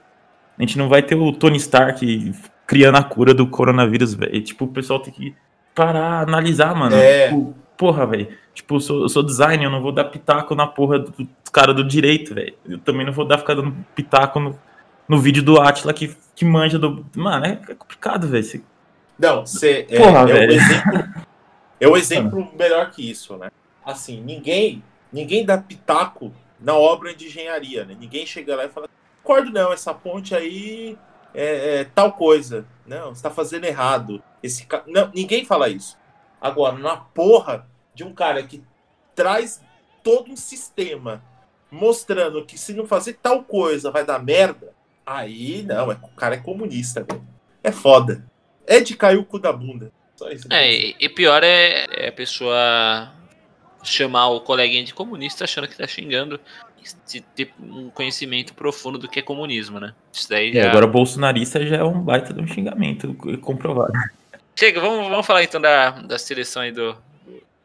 A gente não vai ter o Tony Stark criando a cura do coronavírus, velho. Tipo, o pessoal tem que parar, analisar, mano. É. Tipo, porra, velho. Tipo, eu sou, eu sou designer, eu não vou dar pitaco na porra do, do cara do direito, velho. Eu também não vou dar ficar dando pitaco no, no vídeo do Atila que, que manja do. Mano, é, é complicado, velho. Não, você. Porra, é, velho. É um exemplo, é um exemplo melhor que isso, né? Assim, ninguém, ninguém dá pitaco na obra de engenharia, né? Ninguém chega lá e fala, concordo não, essa ponte aí é, é tal coisa. Não, você tá fazendo errado. Esse ca... Não, ninguém fala isso. Agora, na porra de um cara que traz todo um sistema mostrando que se não fazer tal coisa vai dar merda, aí não, é, o cara é comunista, velho. É foda. é de cair o cu da bunda. Só isso. É, e, e pior é, é a pessoa chamar o coleguinha de comunista achando que tá xingando de ter um conhecimento profundo do que é comunismo, né? Isso daí É, já... agora bolsonarista já é um baita de um xingamento comprovado. Chega, vamos, vamos falar então da, da seleção aí do,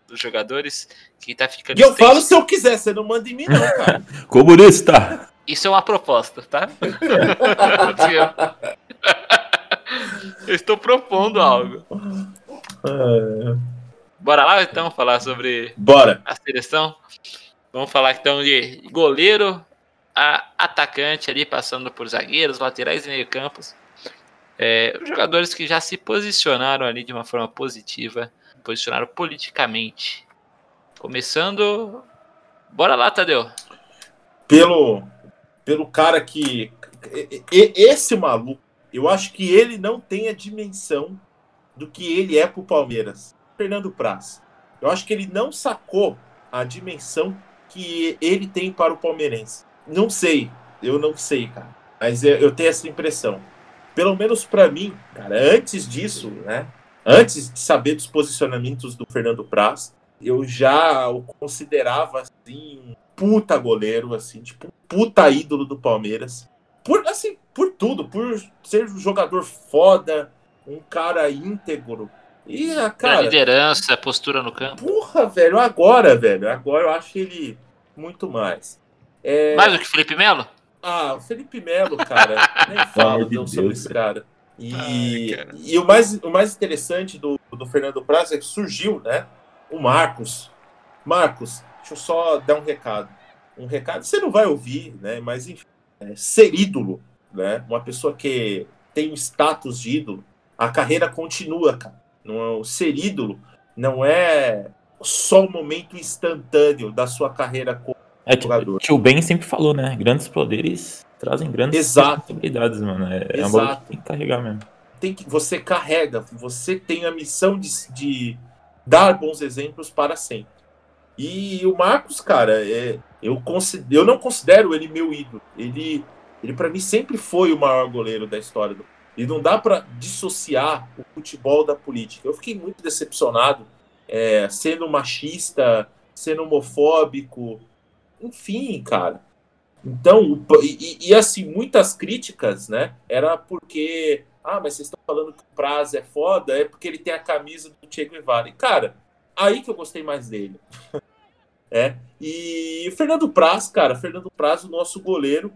dos jogadores que tá ficando E eu falo se eu quiser, você não manda em mim, não, cara. [LAUGHS] Comunista! Isso é uma proposta, tá? [LAUGHS] [LAUGHS] eu estou propondo algo. É, Bora lá então falar sobre Bora. a seleção. Vamos falar então de goleiro a atacante ali, passando por zagueiros, laterais e meio-campos. É, jogadores que já se posicionaram ali de uma forma positiva, posicionaram politicamente. Começando. Bora lá, Tadeu. Pelo, pelo cara que. Esse maluco, eu acho que ele não tem a dimensão do que ele é pro Palmeiras. Fernando Praz. Eu acho que ele não sacou a dimensão que ele tem para o palmeirense. Não sei, eu não sei, cara. Mas eu, eu tenho essa impressão. Pelo menos para mim, cara, antes disso, né? Antes de saber dos posicionamentos do Fernando Praz, eu já o considerava assim um puta goleiro, assim, tipo, um puta ídolo do Palmeiras. Por assim, por tudo, por ser um jogador foda, um cara íntegro. E, ah, cara, liderança, postura no campo. Porra, velho, agora, velho. Agora eu acho ele muito mais. É... Mais do que Felipe Melo? Ah, o Felipe Melo, cara. [LAUGHS] nem falo de não sobre Deus, esse cara. E, Ai, cara. e o, mais, o mais interessante do, do Fernando Praz é que surgiu, né? O Marcos. Marcos, deixa eu só dar um recado. Um recado, você não vai ouvir, né? Mas enfim, é, ser ídolo, né? Uma pessoa que tem o status de ídolo, a carreira continua, cara. Não, é- o ser ídolo não é só o momento instantâneo da sua carreira como É, Jogador. tio Ben sempre falou, né? Grandes poderes trazem grandes Exato. responsabilidades, mano. É, é uma Exato. bola que tem que carregar mesmo. tem que você carrega, você tem a missão de, de dar bons exemplos para sempre. E o Marcos, cara, é, eu, considero, eu não considero ele meu ídolo. Ele, ele para mim sempre foi o maior goleiro da história do. E não dá para dissociar o futebol da política. Eu fiquei muito decepcionado, é, sendo machista, sendo homofóbico, enfim, cara. Então, e, e- assim, muitas críticas, né? Era porque, ah, mas vocês estão falando que o Praz é foda, é porque ele tem a camisa do Che Guevara. E, cara, aí que eu gostei mais dele. [LAUGHS] é. E o Fernando Praz, cara, Fernando Praz, o nosso goleiro,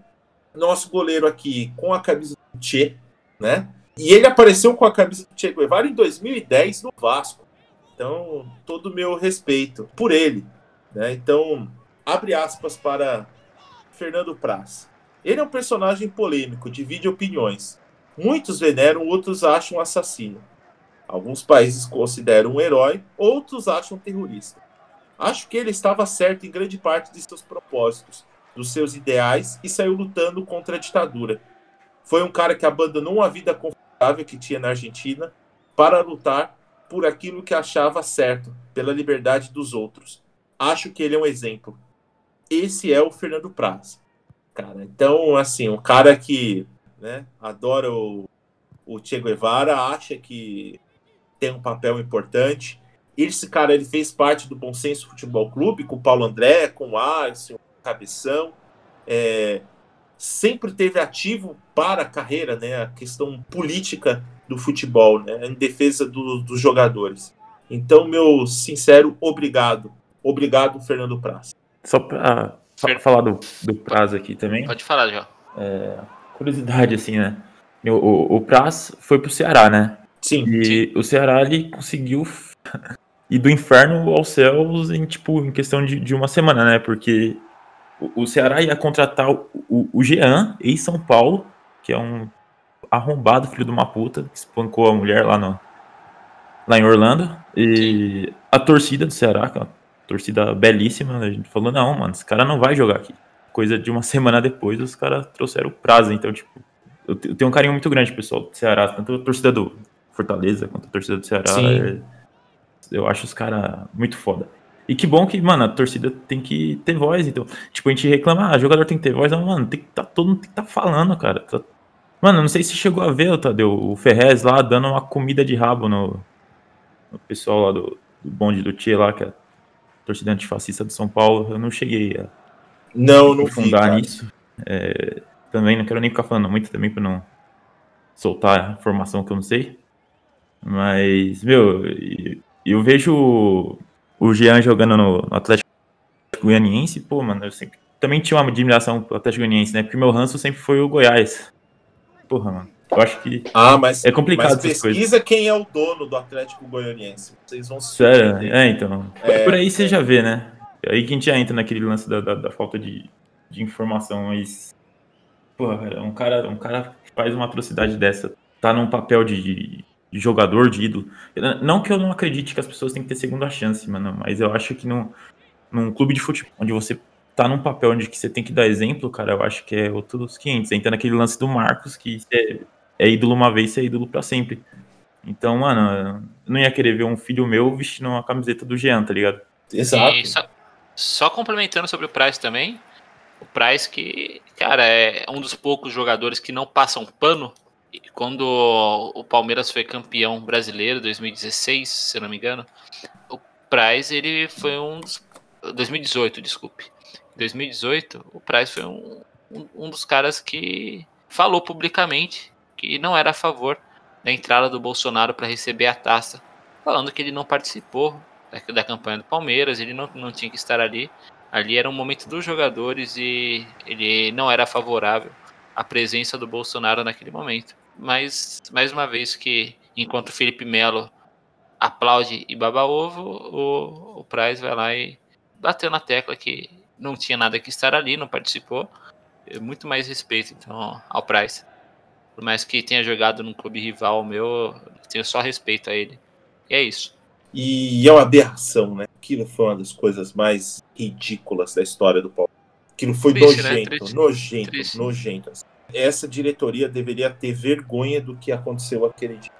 nosso goleiro aqui com a camisa do Che, né? E ele apareceu com a camisa do Che Guevara em 2010 no Vasco. Então, todo o meu respeito por ele, né? Então, abre aspas para Fernando Praz. Ele é um personagem polêmico, divide opiniões. Muitos veneram, outros acham assassino. Alguns países consideram um herói, outros acham terrorista. Acho que ele estava certo em grande parte de seus propósitos, dos seus ideais e saiu lutando contra a ditadura. Foi um cara que abandonou uma vida confortável que tinha na Argentina para lutar por aquilo que achava certo, pela liberdade dos outros. Acho que ele é um exemplo esse é o Fernando Praz. Cara, então, assim, um cara que né, adora o, o Che Guevara, acha que tem um papel importante. Esse cara, ele fez parte do Bom Senso Futebol Clube, com o Paulo André, com o Arce, o Cabeção. É, sempre teve ativo para a carreira, né, a questão política do futebol, né, em defesa do- dos jogadores. Então, meu sincero obrigado. Obrigado, Fernando Praz. Só pra fa- Certo. falar do, do prazo aqui também. Pode falar, João. Curiosidade, assim, né? O, o, o Praz foi pro Ceará, né? Sim. E o Ceará, ele conseguiu [LAUGHS] ir do inferno aos céus em, tipo, em questão de, de uma semana, né? Porque o, o Ceará ia contratar o, o, o Jean, ex-São Paulo, que é um arrombado filho de uma puta, que espancou a mulher lá, no, lá em Orlando. E a torcida do Ceará, que é uma torcida belíssima, a gente falou, não, mano, esse cara não vai jogar aqui. Coisa de uma [LAUGHS] semana depois, os caras trouxeram o prazo. Então, tipo, eu te- eu tenho um carinho muito grande, pessoal, do Ceará, tanto a torcida do Fortaleza quanto a torcida do Ceará. É- eu acho os caras muito foda. E que bom que, mano, a torcida tem que ter voz. Então, tipo, a gente reclama, ah, jogador tem que ter voz. Não, mano, tem que tá, todo mundo tem que estar falando, cara. Tá- Mano, não sei se chegou a ver, Tadeu, o Ferrez lá dando uma comida de rabo no, no pessoal lá do, do bonde do Tchê lá, que é a torcida antifascista do São Paulo. Eu não cheguei a Não, não cara. nisso. É, também não quero nem ficar falando muito também pra não soltar informação que eu não sei. Mas, meu, eu vejo o- Jean jogando no no Atlético Goianiense, pô, mano, eu sempre também tinha uma admiração pro Atlético Goianiense, né? Porque meu ranço sempre foi o Goiás. Porra, mano. Eu acho que. Ah, mas, É complicado mas pesquisa quem é o dono do Atlético Goianiense. Vocês vão se Sério, é, então. É, por aí você já vê, né? Aí que a gente já entra naquele lance da, da, da falta de, de informação, mas. Porra, um cara, um cara que faz uma atrocidade dessa, tá num papel de, de jogador, de ídolo. Não que eu não acredite que as pessoas têm que ter segunda chance, mano, mas eu acho que num, num clube de futebol, onde você tá num papel onde que você tem que dar exemplo, cara, eu acho que é outros 500. Entra naquele lance do Marcos, que é, é ídolo uma vez, você é ídolo pra sempre. Então, mano, eu não ia querer ver um filho meu vestindo uma camiseta do Jean, tá ligado? Exato. E só, só complementando sobre o Price também, o Price que, cara, é um dos poucos jogadores que não passam pano. Quando o Palmeiras foi campeão brasileiro 2016, se não me engano, o Price ele foi um dos 2018, desculpe. Em 2018, o Price foi um, um, um dos caras que falou publicamente que não era a favor da entrada do Bolsonaro para receber a taça, falando que ele não participou da, da campanha do Palmeiras, ele não, não tinha que estar ali. Ali era um momento dos jogadores e ele não era favorável à presença do Bolsonaro naquele momento. Mas, mais uma vez, que enquanto o Felipe Melo aplaude e baba ovo, o, o Praz vai lá e bateu na tecla que não tinha nada que estar ali, não participou. É Muito mais respeito, então, ao Praz. Por mais que tenha jogado num clube rival meu, eu tenho só respeito a ele. E é isso. E é uma aberração, né? Aquilo foi uma das coisas mais ridículas da história do Palmeiras. Aquilo foi Triste, né? nojento, Triste. nojento, Triste. nojento. assim. Essa diretoria deveria ter vergonha do que aconteceu aquele dia.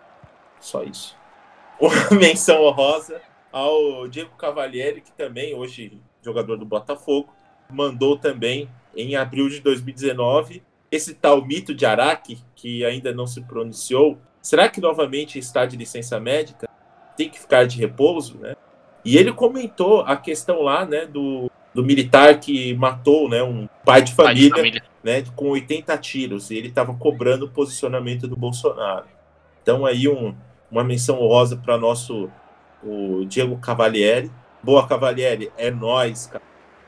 Só isso. [LAUGHS] Uma menção honrosa ao Diego Cavalieri, que também, hoje jogador do Botafogo, mandou também em abril de 2019 esse tal mito de Araque, que ainda não se pronunciou. Será que novamente está de licença médica? Tem que ficar de repouso, né? E ele comentou a questão lá, né, do, do militar que matou, né, um pai de Pai de família, família. Né, com 80 tiros, e ele estava cobrando o posicionamento do Bolsonaro. Então aí um, uma menção honrosa para nosso o Diego Cavalieri. Boa Cavalieri, é nós, cara.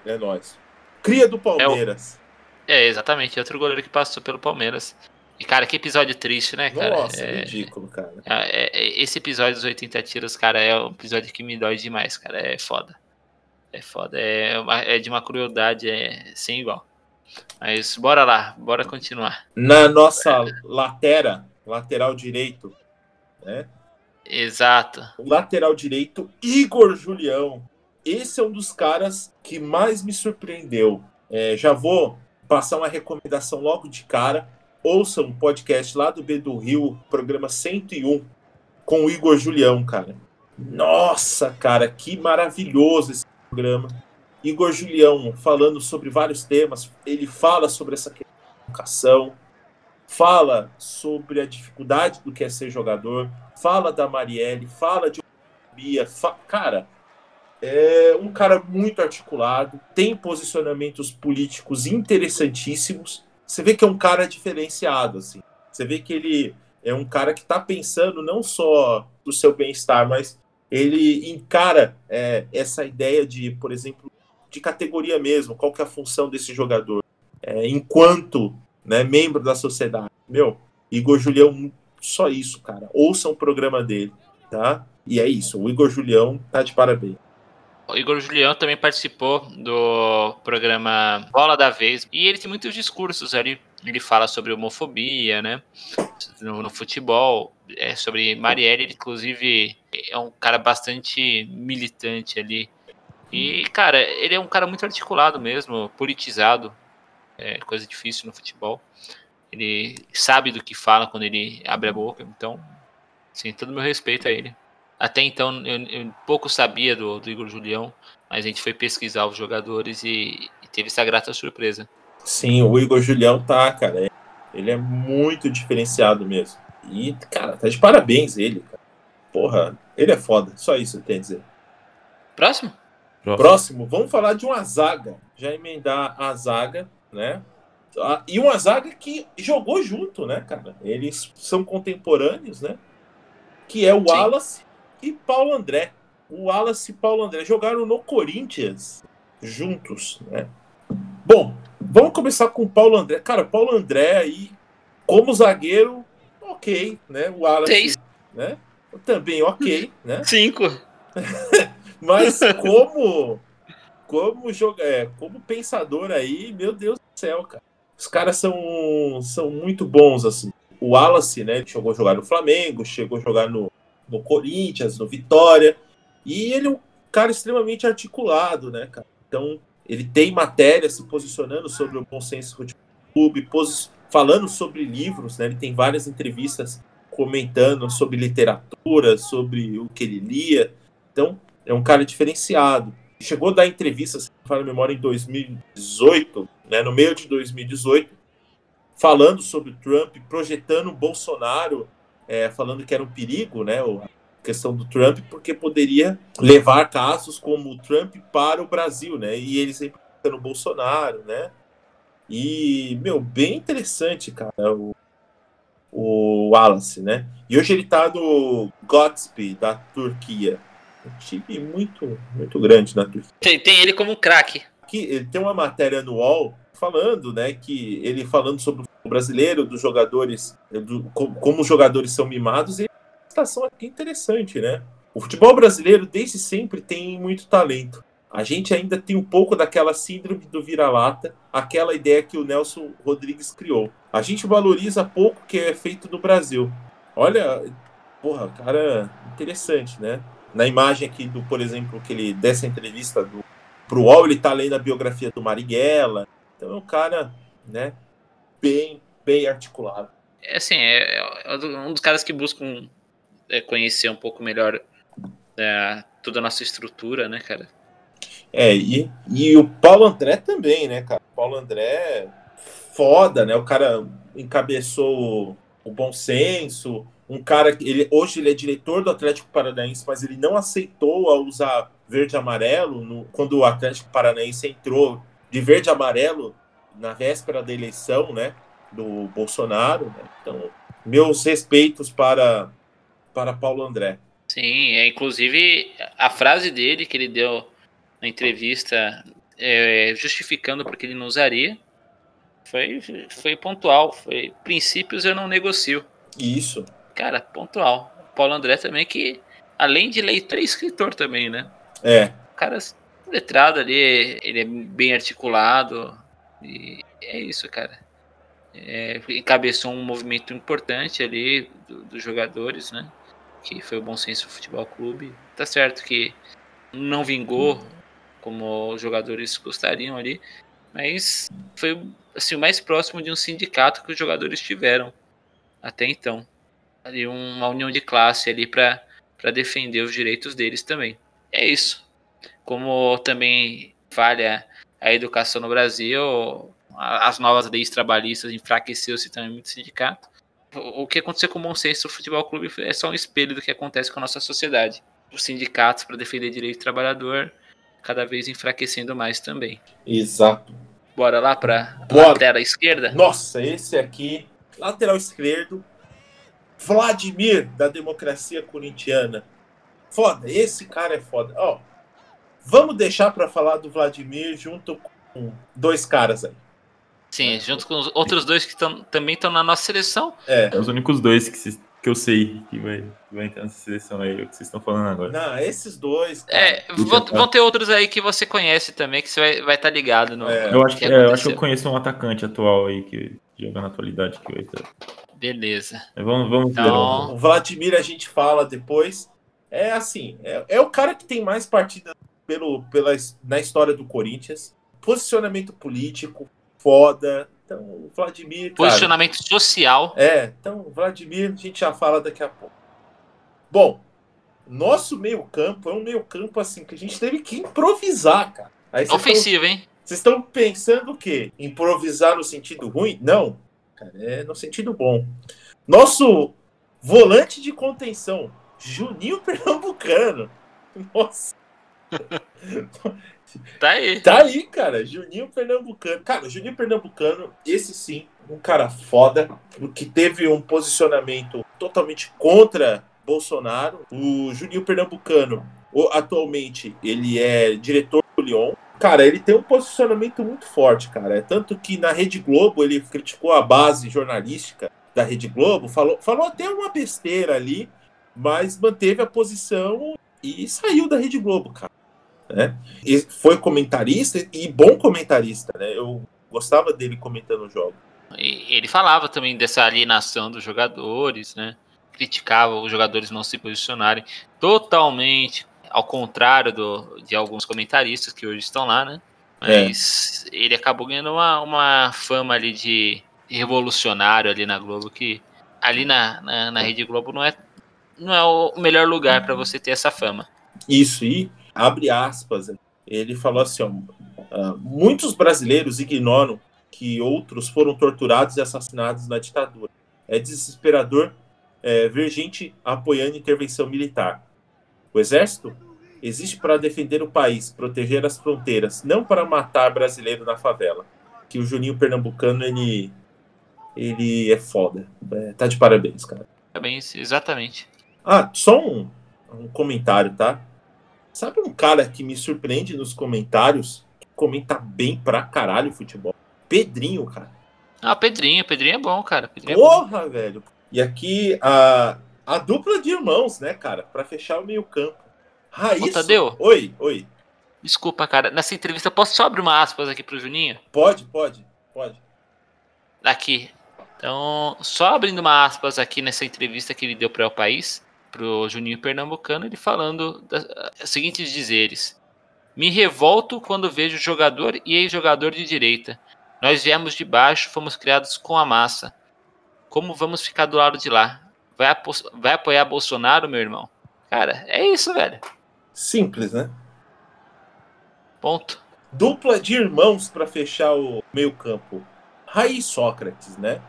É nós. Cria do Palmeiras. É, exatamente. Outro goleiro que passou pelo Palmeiras. E, cara, que episódio triste, né, cara? Nossa, É- ridículo, cara. é- é- esse episódio dos 80 tiros, cara, é um episódio que me dói demais, cara. É foda. É foda. É, uma- é de uma crueldade é, sem igual. Mas bora lá, bora continuar. Na nossa latera, lateral direito, né? Exato. O lateral direito, Igor Julião. Esse é um dos caras que mais me surpreendeu. É, já vou passar uma recomendação logo de cara. Ouçam um podcast lá do B do Rio, programa 101, com o Igor Julião, cara. Nossa, cara, que maravilhoso esse programa. Igor Julião falando sobre vários temas. Ele fala sobre essa questão da educação, fala sobre a dificuldade do que é ser jogador, fala da Marielle, fala de Bia, fa... cara, é um cara muito articulado, tem posicionamentos políticos interessantíssimos. Você vê que é um cara diferenciado, assim. Você vê que ele é um cara que está pensando não só do seu bem-estar, mas ele encara é, essa ideia de, por exemplo, de categoria mesmo. Qual que é a função desse jogador? É, enquanto né, membro da sociedade. Meu, Igor Julião, só isso, cara. Ouçam o programa dele, tá? E é isso. O Igor Julião tá de parabéns. O Igor Julião também participou do programa Bola da Vez. E ele tem muitos discursos ali. Ele fala sobre homofobia, né? No, no futebol, é, sobre Marielle, inclusive, é um cara bastante militante ali. E, cara, ele é um cara muito articulado mesmo, politizado. É coisa difícil no futebol. Ele sabe do que fala quando ele abre a boca. Então, sim, todo meu respeito a ele. Até então, eu, eu pouco sabia do, do Igor Julião, mas a gente foi pesquisar os jogadores e, e teve essa grata surpresa. Sim, o Igor Julião tá, cara. é- Ele é muito diferenciado mesmo. E, cara, tá de parabéns ele, cara. Porra, ele é foda. Só isso eu tenho a dizer. Próximo? Próximo, Próximo vamos falar de uma zaga. Já emendar a zaga, né? E uma zaga que jogou junto, né, cara? Eles são contemporâneos, né? Que é o Sim. Wallace e Paulo André. O Wallace e Paulo André jogaram no Corinthians juntos, né? Bom, vamos começar com o Paulo André. Cara, Paulo André aí, como zagueiro, ok, né? O Wallace, Seis. né? Também ok, né? Cinco. [LAUGHS] Mas como como joga, é, como pensador aí, meu Deus do céu, cara. Os caras são, são muito bons, assim. O Wallace, né? Chegou a jogar no Flamengo, chegou a jogar no, no Corinthians, no Vitória. E ele é um cara extremamente articulado, né, cara? Então, ele tem matéria se posicionando sobre o bom senso futebol clube, falando sobre livros, né? Ele tem várias entrevistas comentando sobre literatura, sobre o que ele lia. Então, é um cara diferenciado. Chegou a dar entrevista, se não falo memória, em 2018, né, no meio de 2018, falando sobre o Trump, projetando o Bolsonaro, é, falando que era um perigo, né, a questão do Trump, porque poderia levar casos como o Trump para o Brasil, né, e ele sempre no Bolsonaro, né, e, meu, bem interessante, cara, o, o Wallace, né, e hoje ele tá no Gotsby, da Turquia, um time muito, muito grande na Turquia. Tem, tem ele como um craque. Ele tem uma matéria no UOL falando, né, que ele falando sobre o brasileiro, dos jogadores, do, como, os jogadores são mimados, e a situação aqui é interessante, né? O futebol brasileiro desde sempre tem muito talento. A gente ainda tem um pouco daquela síndrome do vira-lata, aquela ideia que o Nelson Rodrigues criou. A gente valoriza pouco que é feito no Brasil. Olha, porra, cara, interessante, né? Na imagem aqui do, por exemplo, que ele dessa entrevista do pro UOL, ele tá lendo a biografia do Marighella, então é um cara, né, bem, bem articulado. É assim, é, é um dos caras que buscam é, conhecer um pouco melhor é, toda a nossa estrutura, né, cara? É, e, e o Paulo André também, né, cara? O Paulo André, foda, né? O cara encabeçou o bom senso, um cara que ele hoje ele é diretor do Atlético Paranaense, mas ele não aceitou a usar verde e amarelo no, quando o Atlético Paranaense entrou de verde e amarelo na véspera da eleição, né, do Bolsonaro. Né? Então, meus respeitos para para Paulo André. Sim, é inclusive a frase dele que ele deu na entrevista é, justificando porque ele não usaria foi foi pontual, foi princípios eu não negocio. Isso. Cara, pontual. Paulo André também que além de leitor é escritor também, né? É. O cara letrado ali, ele é bem articulado. E é isso, cara. É, encabeçou um movimento importante ali do, dos jogadores, né? Que foi o Bom Senso Futebol Clube. Tá certo que não vingou como os jogadores gostariam ali, mas foi assim, o mais próximo de um sindicato que os jogadores tiveram até então. Ali uma união de classe ali para defender os direitos deles também. É isso como também falha a educação no Brasil, as novas leis trabalhistas enfraqueceu-se também muito sindicato. O que aconteceu com o Bom Senso Futebol Clube é só um espelho do que acontece com a nossa sociedade. Os sindicatos para defender direito do trabalhador cada vez enfraquecendo mais também. Exato. Bora lá para lateral esquerda? Nossa, esse aqui, lateral esquerdo, Vladimir da democracia corintiana. Foda, esse cara é foda. Ó, Vamos deixar para falar do Vladimir junto com dois caras aí. Sim, junto com os outros dois que tão, também estão na nossa seleção. É. é os únicos dois que, se, que eu sei que vai, que vai entrar nessa seleção aí, é o que vocês estão falando agora. Não, esses dois. Cara, é, vão, vão, ter outros aí que você conhece também, que você vai estar vai tá ligado no. É. Eu, acho que, que é, eu acho que eu conheço um atacante atual aí que joga na atualidade que vai estar. Beleza. Vamos, vamos então... O Vladimir a gente fala depois. É assim, é, é o cara que tem mais partidas pelo, pela, na história do Corinthians. Posicionamento político, foda. Então, o Vladimir. Posicionamento cara, social. É, então, o Vladimir a gente já fala daqui a pouco. Bom, nosso meio-campo é um meio-campo assim que a gente teve que improvisar, cara. Ofensivo, hein? Vocês estão pensando o quê? Improvisar no sentido ruim? Não. Cara. É no sentido bom. Nosso volante de contenção, Juninho [LAUGHS] Pernambucano. Nossa. [LAUGHS] Tá aí. Tá aí, cara. Juninho Pernambucano. Cara, Juninho Pernambucano, esse sim, um cara foda, que teve um posicionamento totalmente contra Bolsonaro. O Juninho Pernambucano, atualmente, ele é diretor do Lyon. Cara, ele tem um posicionamento muito forte, cara. É tanto que na Rede Globo ele criticou a base jornalística da Rede Globo, falou, falou até uma besteira ali, mas manteve a posição e saiu da Rede Globo, cara. Né? E foi comentarista e bom comentarista, né? Eu gostava dele comentando o jogo. Ele falava também dessa alienação dos jogadores, né? Criticava os jogadores não se posicionarem totalmente ao contrário do, de alguns comentaristas que hoje estão lá, né? Mas é. ele acabou ganhando uma, uma fama ali de revolucionário ali na Globo, que ali na, na, na Rede Globo não é, não é o melhor lugar para você ter essa fama. Isso, e abre aspas, ele falou assim: ó, uh, muitos brasileiros ignoram que outros foram torturados e assassinados na ditadura. É desesperador é, ver gente apoiando intervenção militar. O exército existe para defender o país, proteger as fronteiras, não para matar brasileiro na favela. Que o Juninho Pernambucano, ele, ele é foda. É, tá de parabéns, cara. Parabéns, exatamente. Ah, só um, um comentário, tá? Sabe um cara que me surpreende nos comentários, que comenta bem pra caralho futebol? Pedrinho, cara. Ah, Pedrinho, Pedrinho é bom, cara. Pedrinho Porra, é velho. E aqui a, a dupla de irmãos, né, cara? Pra fechar o meio campo. Raíssa. Ô, Tadeu? Oi, oi. Desculpa, cara. Nessa entrevista, posso só abrir uma aspas aqui pro Juninho? Pode, pode, pode. Aqui. Então, só abrindo uma aspas aqui nessa entrevista que ele deu para o país, pro Juninho Pernambucano, ele falando das, seguintes dizeres: Me revolto quando vejo jogador e ex-jogador de direita. Nós viemos de baixo, fomos criados com a massa. Como vamos ficar do lado de lá? Vai, vai apoiar Bolsonaro, meu irmão? Cara, é isso, velho. Simples, né? Ponto. Dupla de irmãos para fechar o meio-campo. Raí Sócrates, né?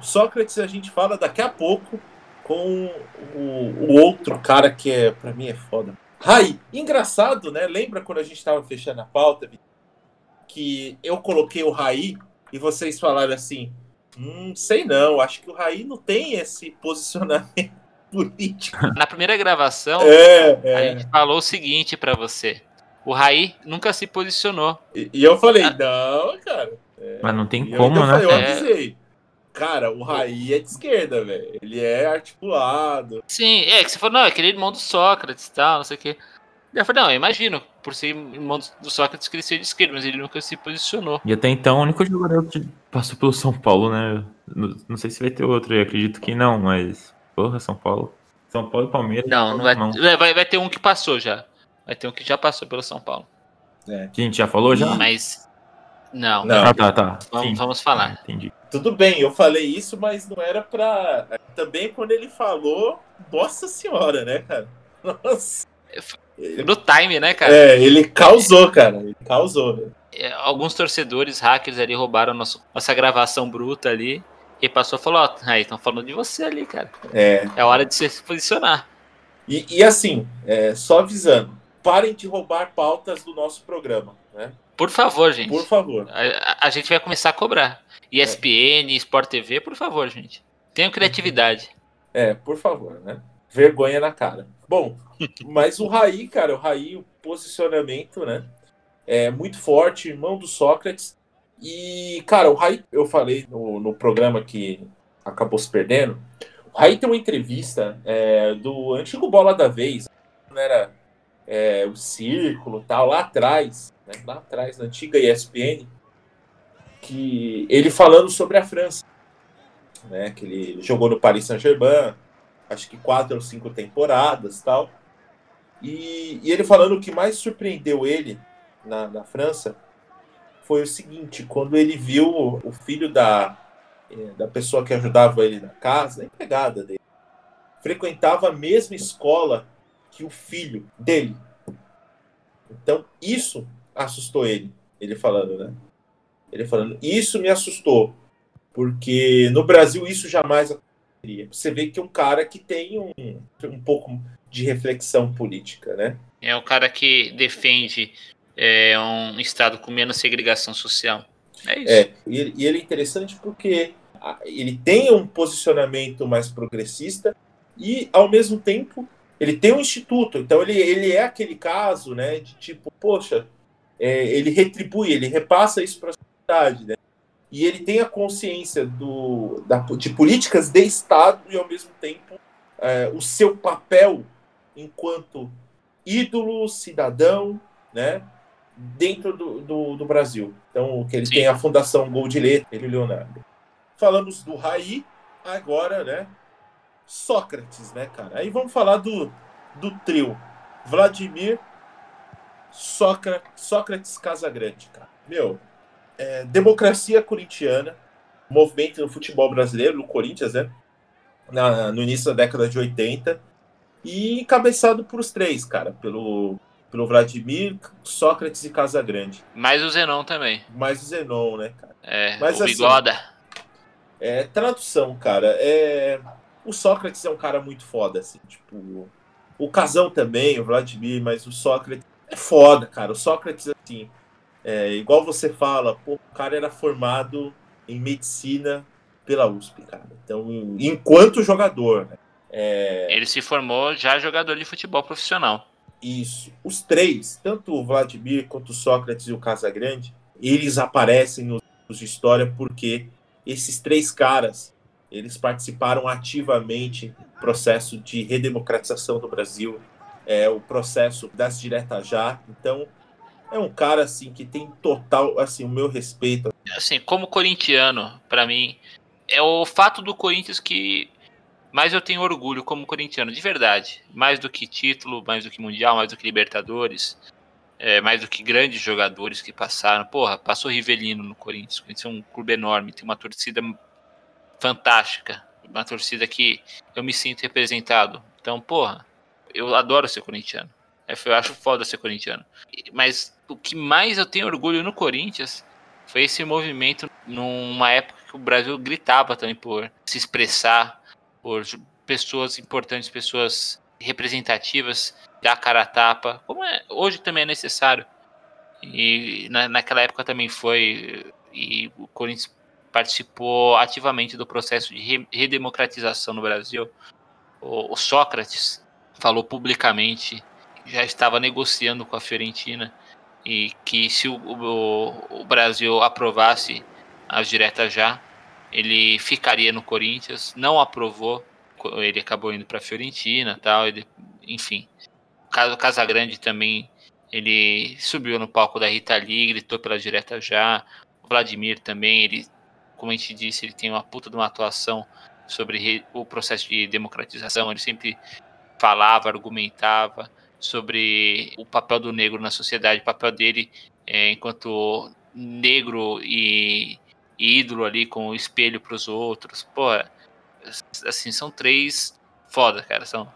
Sócrates a gente fala daqui a pouco com o, o outro cara que é para mim é foda. Raí, engraçado, né? Lembra quando a gente estava fechando a pauta que eu coloquei o Raí e vocês falaram assim: "Hum, sei não, acho que o Raí não tem esse posicionamento [LAUGHS] político. Na primeira gravação, é, é. a gente falou o seguinte para você. O Raí nunca se posicionou. E, e eu falei, não, cara. É. Mas não tem como, né? Eu é. avisei. Cara, o Raí é de esquerda, velho. Ele é articulado. Sim, é que você falou, não, é aquele irmão do Sócrates e tal, não sei o quê. Eu falei, não, eu imagino, por ser irmão do Sócrates, que ele seja de esquerda, mas ele nunca se posicionou. E até então, o único jogador que passou pelo São Paulo, né? Não, não sei se vai ter outro, eu acredito que não, mas Porra, São Paulo. São Paulo e Palmeiras. Não, não vai, não. Vai, vai ter um que passou já. Vai ter um que já passou pelo São Paulo. É. Que a gente já falou já? Mas. Não. não. Ah, tá, tá. Vamos, vamos falar. entendi. Tudo bem, eu falei isso, mas não era pra. Também quando ele falou, nossa senhora, né, cara? Nossa. No time, né, cara? É, ele causou, cara. Ele causou. É, alguns torcedores, hackers ali roubaram nosso, nossa gravação bruta ali. E passou e falou, ó, aí estão falando de você ali, cara. É. É hora de se posicionar. E, e assim, é, só avisando, parem de roubar pautas do nosso programa, né? Por favor, gente. Por favor. A, a gente vai começar a cobrar. ESPN, é. Sport TV, por favor, gente. Tenham criatividade. É, por favor, né? Vergonha na cara. Bom, mas o Raí, cara, o Raí, o posicionamento, né? É muito forte, irmão do Sócrates. E, cara, o Raí, eu falei no, no programa que acabou se perdendo. O Raí tem uma entrevista é, do antigo Bola da Vez, era é, o Círculo tal, lá atrás, né, lá atrás, na antiga ESPN, que ele falando sobre a França, né, que ele jogou no Paris Saint-Germain, acho que quatro ou cinco temporadas tal. E, e ele falando o que mais surpreendeu ele na, na França foi o seguinte: quando ele viu o filho da, eh, da pessoa que ajudava ele na casa, a empregada dele, frequentava a mesma escola que o filho dele. Então, isso assustou ele. Ele falando, né? Ele falando, isso me assustou. Porque no Brasil isso jamais aconteceria. Você vê que é um cara que tem um, um pouco de reflexão política, né? É o cara que defende é, um estado com menos segregação social. É isso. É, e ele, é interessante porque ele tem um posicionamento mais progressista e, ao mesmo tempo, ele tem um instituto. Então, ele, ele é aquele caso, né, de tipo, poxa, é, ele retribui, ele repassa isso para a sociedade, né? E ele tem a consciência do, da, de políticas de Estado e, ao mesmo tempo, é, o seu papel enquanto ídolo, cidadão, né? Dentro do, do, do Brasil. Então, que ele Sim. tem a Fundação Gol de Letra, ele Leonardo. Falamos do Raí, agora, né? Sócrates, né, cara? Aí vamos falar do, do trio. Vladimir, Sócrates, Sócrates Casagrande, cara. Meu, é, democracia corintiana, movimento no futebol brasileiro, no Corinthians, né? Na, no início da década de 80. E encabeçado por os três, cara. Pelo, pelo Vladimir, Sócrates e Casagrande. Mais o Zenon também. Mais o Zenon, né, cara? É, Mas, o assim, Bigoda. É, tradução, cara. É, o Sócrates é um cara muito foda, assim, tipo. O Casão também, o Vladimir, mas o Sócrates é foda, cara. O Sócrates, assim, é, igual você fala, pô, o cara era formado em medicina pela USP, cara. Então, enquanto jogador, né? É... Ele se formou já jogador de futebol profissional. Isso. Os três, tanto o Vladimir quanto o Sócrates e o Casagrande, eles aparecem nos de história porque esses três caras eles participaram ativamente do processo de redemocratização do Brasil, é, o processo das diretas já. Então, é um cara assim que tem total assim o meu respeito. Assim, como corintiano, para mim é o fato do Corinthians que mais eu tenho orgulho como corintiano, de verdade. Mais do que título, mais do que mundial, mais do que Libertadores, é, mais do que grandes jogadores que passaram. Porra, passou Rivelino no Corinthians. O Corinthians é um clube enorme, tem uma torcida fantástica. Uma torcida que eu me sinto representado. Então, porra, eu adoro ser corintiano. É, eu acho foda ser corintiano. Mas o que mais eu tenho orgulho no Corinthians foi esse movimento numa época que o Brasil gritava também por se expressar, por pessoas importantes, pessoas representativas, dar cara a tapa, como é, hoje também é necessário. E na, naquela época também foi, e o Corinthians participou ativamente do processo de redemocratização no Brasil. O, o Sócrates falou publicamente, já estava negociando com a Fiorentina e que se o, o, o Brasil aprovasse as diretas já, ele ficaria no Corinthians. Não aprovou, ele acabou indo para a Fiorentina, tal. Ele, enfim, o Casagrande também ele subiu no palco da Rita Lee, gritou pela direta já. O Vladimir também, ele como a gente disse, ele tem uma puta de uma atuação sobre o processo de democratização. Ele sempre falava, argumentava sobre o papel do negro na sociedade, o papel dele é, enquanto negro e, ídolo ali, com o espelho para os outros. Pô, assim, são três foda, cara. São,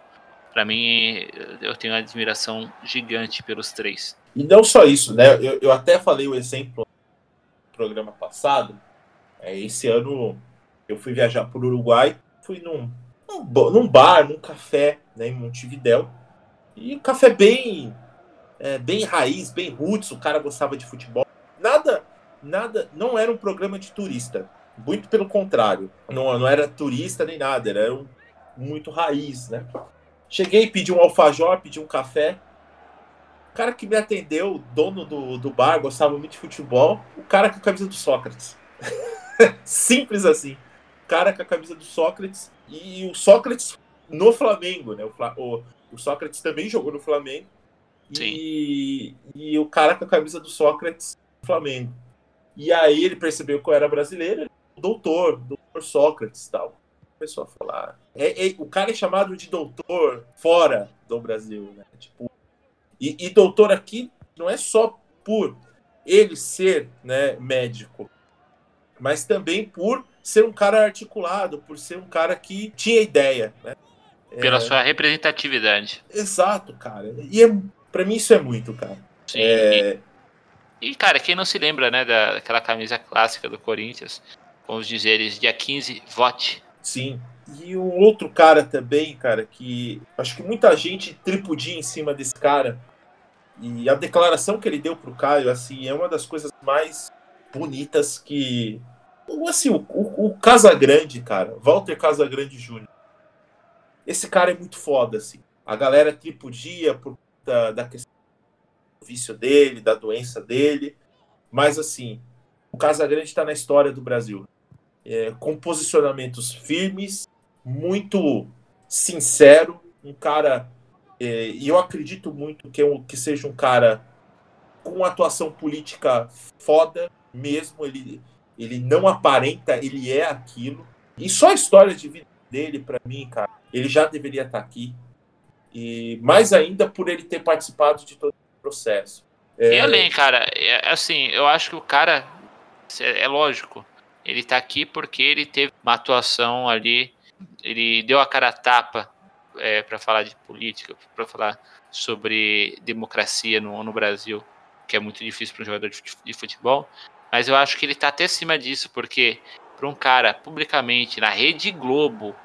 para mim, eu tenho uma admiração gigante pelos três. E não só isso, né? Eu, eu até falei o exemplo no programa passado, é, esse ano eu fui viajar para o Uruguai, fui num, num, num, bar, num café né, em Montevidéu. E café bem, é, bem raiz, bem roots, o cara gostava de futebol. Nada, nada, não era um programa de turista. Muito pelo contrário. Não, não era turista nem nada, era um, muito raiz, né? Cheguei, pedi um alfajor, pedi um café. O cara que me atendeu, dono do, do bar, gostava muito de futebol. O cara com a camisa do Sócrates. [LAUGHS] Simples assim. Cara com a camisa do Sócrates e o Sócrates no Flamengo, né? O, o, o Sócrates também jogou no Flamengo. E, e o cara com a camisa do Sócrates no Flamengo. E aí ele percebeu que eu era brasileiro, doutor, doutor Sócrates tal. Começou a falar. É, é, o cara é chamado de doutor fora do Brasil, né? Tipo, e, e doutor aqui não é só por ele ser né, médico, mas também por ser um cara articulado, por ser um cara que tinha ideia, né? Pela é... sua representatividade. Exato, cara. E é, para mim isso é muito, cara. Sim. É... E, cara, quem não se lembra, né, daquela camisa clássica do Corinthians, vamos dizer, dia 15, vote. Sim. E um outro cara também, cara, que acho que muita gente tripudia em cima desse cara. E a declaração que ele deu pro Caio, assim, é uma das coisas mais bonitas que. Assim, o, o, o Casagrande, cara, Walter Casagrande Jr. Esse cara é muito foda, assim. A galera tripudia por da, da questão do vício dele, da doença dele. Mas, assim, o Casagrande está na história do Brasil. É, com posicionamentos firmes, muito sincero, um cara. É, e eu acredito muito que, é um, que seja um cara com atuação política foda mesmo. Ele, ele não aparenta, ele é aquilo. E só a história de vida dele, para mim, cara, ele já deveria estar tá aqui. E mais ainda por ele ter participado de todo o processo. É... E além, cara, é, assim, eu acho que o cara, é, lógico, ele tá aqui porque ele teve uma atuação ali, ele deu a cara a tapa é, para falar de política, para falar sobre democracia no, no Brasil, que é muito difícil para um jogador de futebol. Mas eu acho que ele tá até acima disso, porque para um cara publicamente na Rede Globo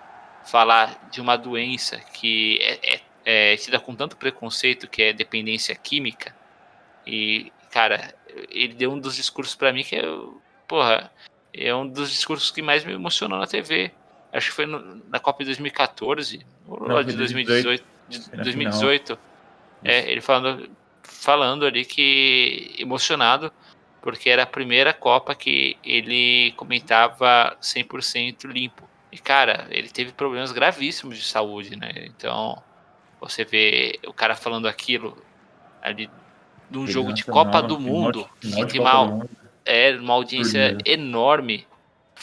falar de uma doença que é, é, é tida com tanto preconceito, que é dependência química, e, cara, ele deu um dos discursos para mim que é, porra, é um dos discursos que mais me emocionou na TV. Acho que foi no, na Copa de 2014, ou Não, de 2018. De 2018. É, ele falando, falando ali que emocionado, porque era a primeira Copa que ele comentava 100% limpo. E, cara, ele teve problemas gravíssimos de saúde, né? Então, você vê o cara falando aquilo ali de um jogo de Copa do Mundo, que tem uma, é, uma audiência enorme.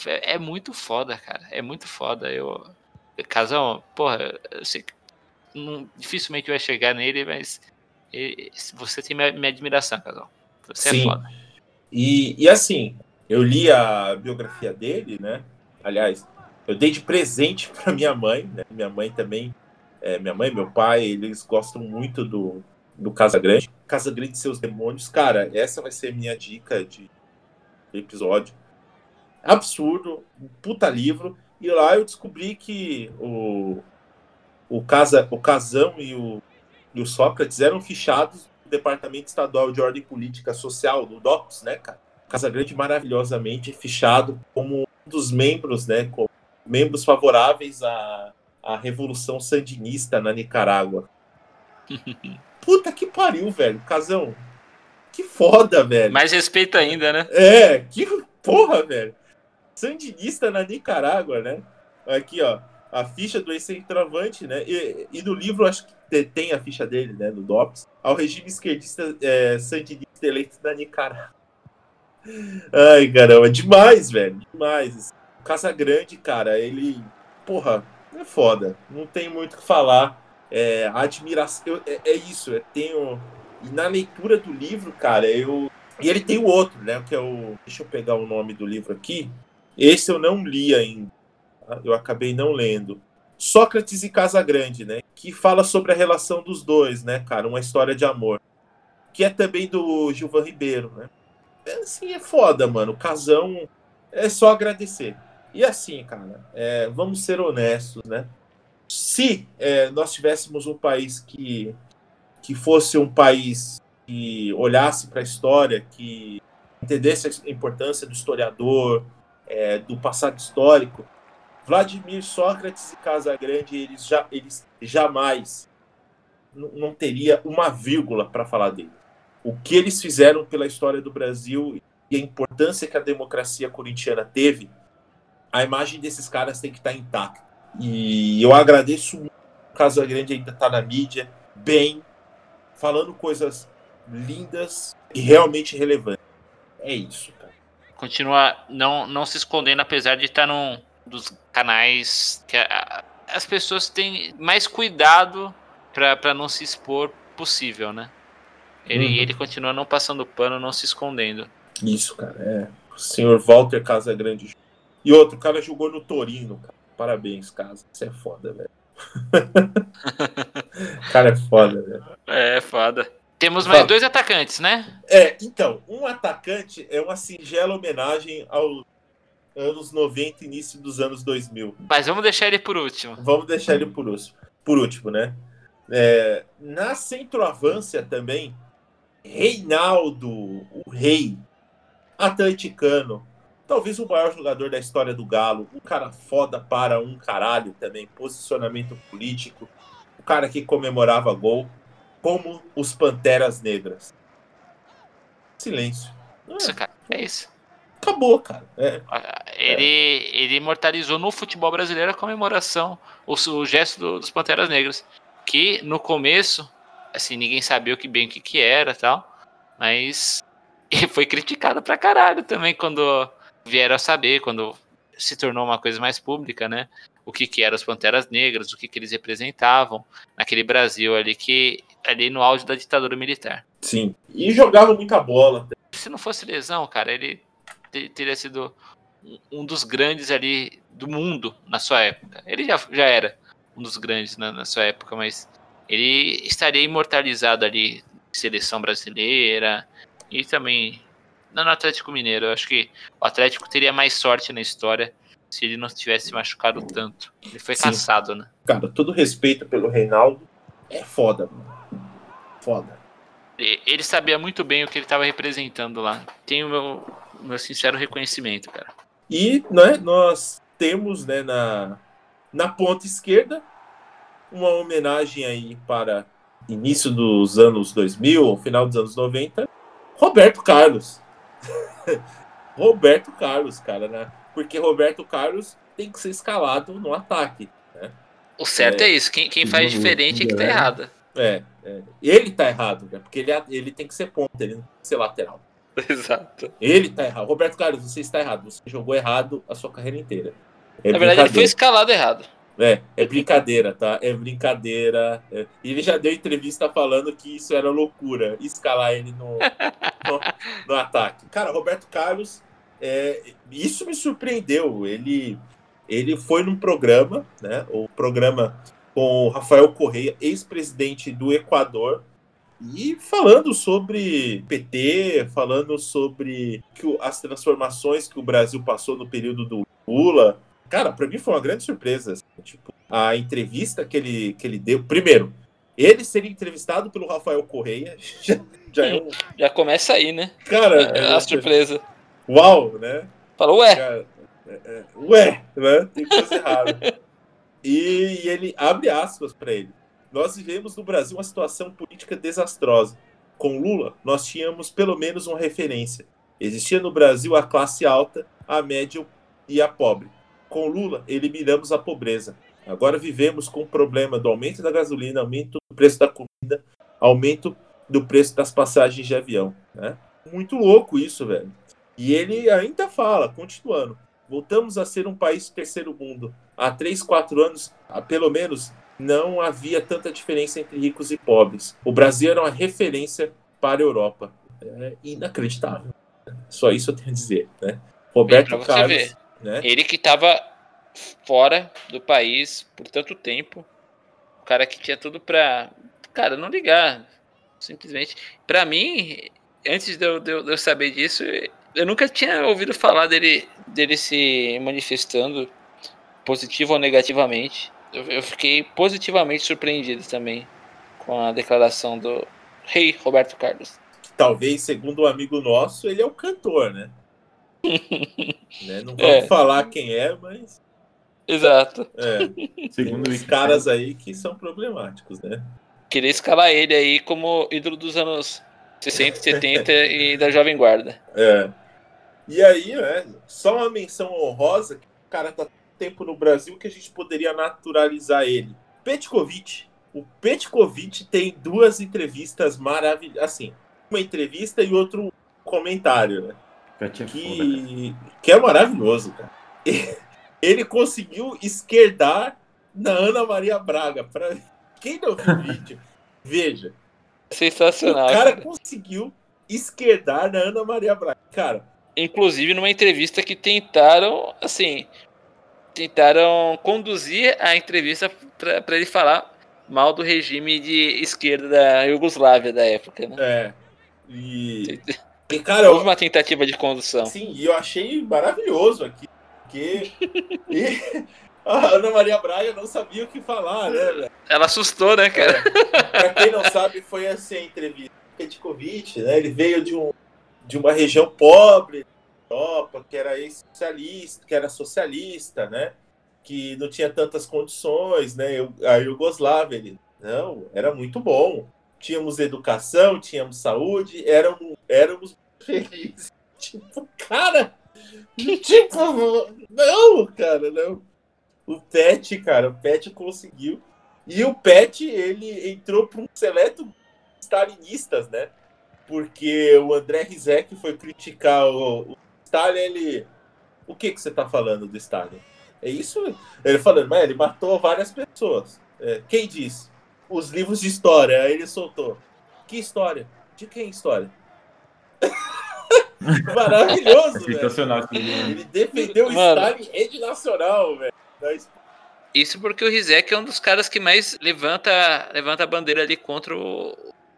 É, é, muito foda, cara. É muito foda. Eu, Casão, porra, eu sei que não, dificilmente vai chegar nele, mas você tem minha, minha admiração, Casão. Você é Sim. é foda. E, e assim, eu li a biografia dele, né? Aliás, eu dei de presente [LAUGHS] para minha mãe, né? Minha mãe também, é, minha mãe e meu pai, eles gostam muito do, do Casa Grande. Casa Grande e seus demônios. Cara, essa vai ser minha dica de episódio. Absurdo, puta livro. E lá eu descobri que o, o, casa, o Casão e o, e o Sócrates eram fichados Departamento Estadual de Ordem Política Social, do DOPS, né, cara? Casa Grande maravilhosamente fichado como um dos membros, né, como membros favoráveis à, à Revolução Sandinista na Nicarágua. [LAUGHS] Puta que pariu, velho. Casão. Que foda, velho. Mais respeito ainda, né? É, que porra, velho. Sandinista na Nicarágua, né? Aqui, ó. A ficha do ex-centroavante, né? E, e, no livro, acho que tem a ficha dele, né? No DOPS. Ao regime esquerdista é, sandinista eleito na Nicarágua. Ai, caramba. Demais, velho. Demais. Casa Grande, cara, ele. Porra, é foda. Não tem muito o que falar é, admiração. Eu, é, é, isso, eu tenho. E na leitura do livro, cara, eu. E ele tem o outro, né? Que é o. Deixa eu pegar o nome do livro aqui. Esse eu não li ainda. Tá? Eu acabei não lendo. Sócrates e Casagrande, né? Que fala sobre a relação dos dois, né, cara? Uma história de amor. Que é também do Gilvan Ribeiro, né? É, assim, é foda, mano. Casão é só agradecer. E assim, cara, é, vamos ser honestos, né? se é, nós tivéssemos um país que, que fosse um país que olhasse para a história, que entendesse a importância do historiador, é, do passado histórico, Vladimir Sócrates e Casagrande, eles, já, eles jamais não teria uma vírgula para falar dele. O que eles fizeram pela história do Brasil e a importância que a democracia corintiana teve, a imagem desses caras tem que estar intacta. E eu agradeço muito o Casa Grande ainda está na mídia, bem, falando coisas lindas e realmente relevantes. É isso, cara. Continua não, não se escondendo, apesar de estar num dos canais que a, as pessoas têm mais cuidado para não se expor possível, né? Ele, uhum. ele continua não passando pano, não se escondendo. Isso, cara, é. O senhor Walter Casagrande. E outro, o cara jogou no Torino, cara. Parabéns, casa. Você é foda, velho. [LAUGHS] cara é foda, velho. É, foda. Temos mais dois atacantes, né? É, então, um atacante é uma singela homenagem ao anos 90, início dos anos 2000. Mas vamos deixar ele por último. Vamos deixar ele por último, por último né? É, na centroavância também, Reinaldo, o rei atleticano, talvez o maior jogador da história do Galo, um cara foda para um caralho também, posicionamento político, o cara que comemorava gol, como os Panteras Negras. Silêncio. Isso, cara, é isso. Acabou, cara. É. Ele, ele imortalizou no futebol brasileiro a comemoração, o, o gesto do, dos Panteras Negras. Que no começo, assim, ninguém sabia o que bem o que, que era tal. Mas [LAUGHS] foi criticado pra caralho também quando vieram a saber, quando se tornou uma coisa mais pública, né? O que, que eram as Panteras Negras, o que, que eles representavam naquele Brasil ali que ali no auge da ditadura militar. Sim. E jogava muita bola. Se não fosse lesão, cara, ele teria sido um dos grandes ali do mundo na sua época. Ele já, já era um dos grandes na, na sua época, mas ele estaria imortalizado ali seleção brasileira e também no Atlético Mineiro. Eu acho que o Atlético teria mais sorte na história se ele não tivesse machucado tanto. Ele foi Sim. caçado, né? Cara, todo respeito pelo Reinaldo. É foda, mano. Foda. Ele sabia muito bem o que ele estava representando lá. Tenho o meu, meu sincero reconhecimento, cara. E né, nós temos né, na, na ponta esquerda uma homenagem aí para início dos anos 2000, final dos anos 90, Roberto Carlos. [LAUGHS] Roberto Carlos, cara, né? Porque Roberto Carlos tem que ser escalado no ataque. Né? O certo é, é isso. Quem, quem faz diferente é que tá errado. É, é. Ele tá errado, né? Porque ele, ele tem que ser ponta, ele não tem que ser lateral. [LAUGHS] Exato. Ele tá errado. Roberto Carlos, você está errado. Você jogou errado a sua carreira inteira. É Na verdade, ele foi escalado errado. É, é brincadeira, tá? É brincadeira. É. Ele já deu entrevista falando que isso era loucura, escalar ele no, [LAUGHS] no, no ataque. Cara, Roberto Carlos, é, isso me surpreendeu. Ele, ele foi num programa, né? O programa com Rafael Correia, ex-presidente do Equador, e falando sobre PT, falando sobre que as transformações que o Brasil passou no período do Lula. Cara, para mim foi uma grande surpresa. Assim, tipo, a entrevista que ele, que ele deu. Primeiro, ele ser entrevistado pelo Rafael Correia [LAUGHS] já, já é um. [LAUGHS] Já começa aí, né? Cara, é, a surpresa. Uau, né? Falou, ué. Cara, é, é, ué, né? Tem coisa errada. [LAUGHS] E, e ele abre aspas para ele. Nós vivemos no Brasil uma situação política desastrosa. Com Lula, nós tínhamos pelo menos uma referência. Existia no Brasil a classe alta, a média e a pobre. Com Lula, eliminamos a pobreza. Agora vivemos com o problema do aumento da gasolina, aumento do preço da comida, aumento do preço das passagens de avião. Né? Muito louco isso, velho. E ele ainda fala, continuando: voltamos a ser um país terceiro mundo. Há três, quatro anos, pelo menos, não havia tanta diferença entre ricos e pobres. O Brasil era uma referência para a Europa. É inacreditável. Só isso eu tenho a dizer. Né? Roberto Carlos. Né? Ele que estava fora do país por tanto tempo. O cara que tinha tudo para. Cara, não ligar. Simplesmente. Para mim, antes de eu, de eu, saber disso, eu nunca tinha ouvido falar dele, dele se manifestando positivo ou negativamente eu, eu fiquei positivamente surpreendido também com a declaração do rei Roberto Carlos. Talvez, segundo um amigo nosso, ele é o cantor, né? [LAUGHS] né? Não vamos é. falar quem é, mas. Exato. É. [LAUGHS] Segundo os caras aí que são problemáticos, né? Queria escalar ele aí como ídolo dos anos 60, 70 [LAUGHS] e da Jovem Guarda. É. E aí, né? Só uma menção honrosa que o cara tá tempo no Brasil que a gente poderia naturalizar ele. Petkovic. O Petkovic tem duas entrevistas maravilhosas. Assim, uma entrevista e outro comentário, né? Que, que é maravilhoso, cara. [LAUGHS] Ele conseguiu esquerdar na Ana Maria Braga. Pra... Quem não viu o [LAUGHS] vídeo, veja. Sensacional. O cara, cara conseguiu esquerdar na Ana Maria Braga. Cara. Inclusive numa entrevista que tentaram, assim, tentaram conduzir a entrevista para ele falar mal do regime de esquerda da Iugoslávia da época, né? É. E, e [LAUGHS] cara, houve uma tentativa de condução. Sim, e eu achei maravilhoso aqui. quê. [LAUGHS] E a Ana Maria Braga não sabia o que falar, né? Ela assustou, né, cara? É. Pra quem não sabe, foi assim a entrevista. Petkovic, né? Ele veio de, um, de uma região pobre Europa, que era socialista, que era socialista, né? Que não tinha tantas condições, né? A Iugoslávia, ele, não, era muito bom. Tínhamos educação, tínhamos saúde, éramos, éramos felizes. [LAUGHS] Tipo, cara, tipo, não, cara, não. O Pet, cara, o Pet conseguiu. E o Pet, ele entrou para um seleto stalinistas, né? Porque o André Rizek foi criticar o, o Stalin, ele... O que que você tá falando do Stalin? É isso? Ele falando, mas ele matou várias pessoas. É, quem disse? Os livros de história. Aí ele soltou. Que história? De quem história? [LAUGHS] Maravilhoso, velho. Ele defendeu o. Stalin rede nacional, velho. Isso porque o Rizek é um dos caras que mais levanta, levanta a bandeira ali contra o,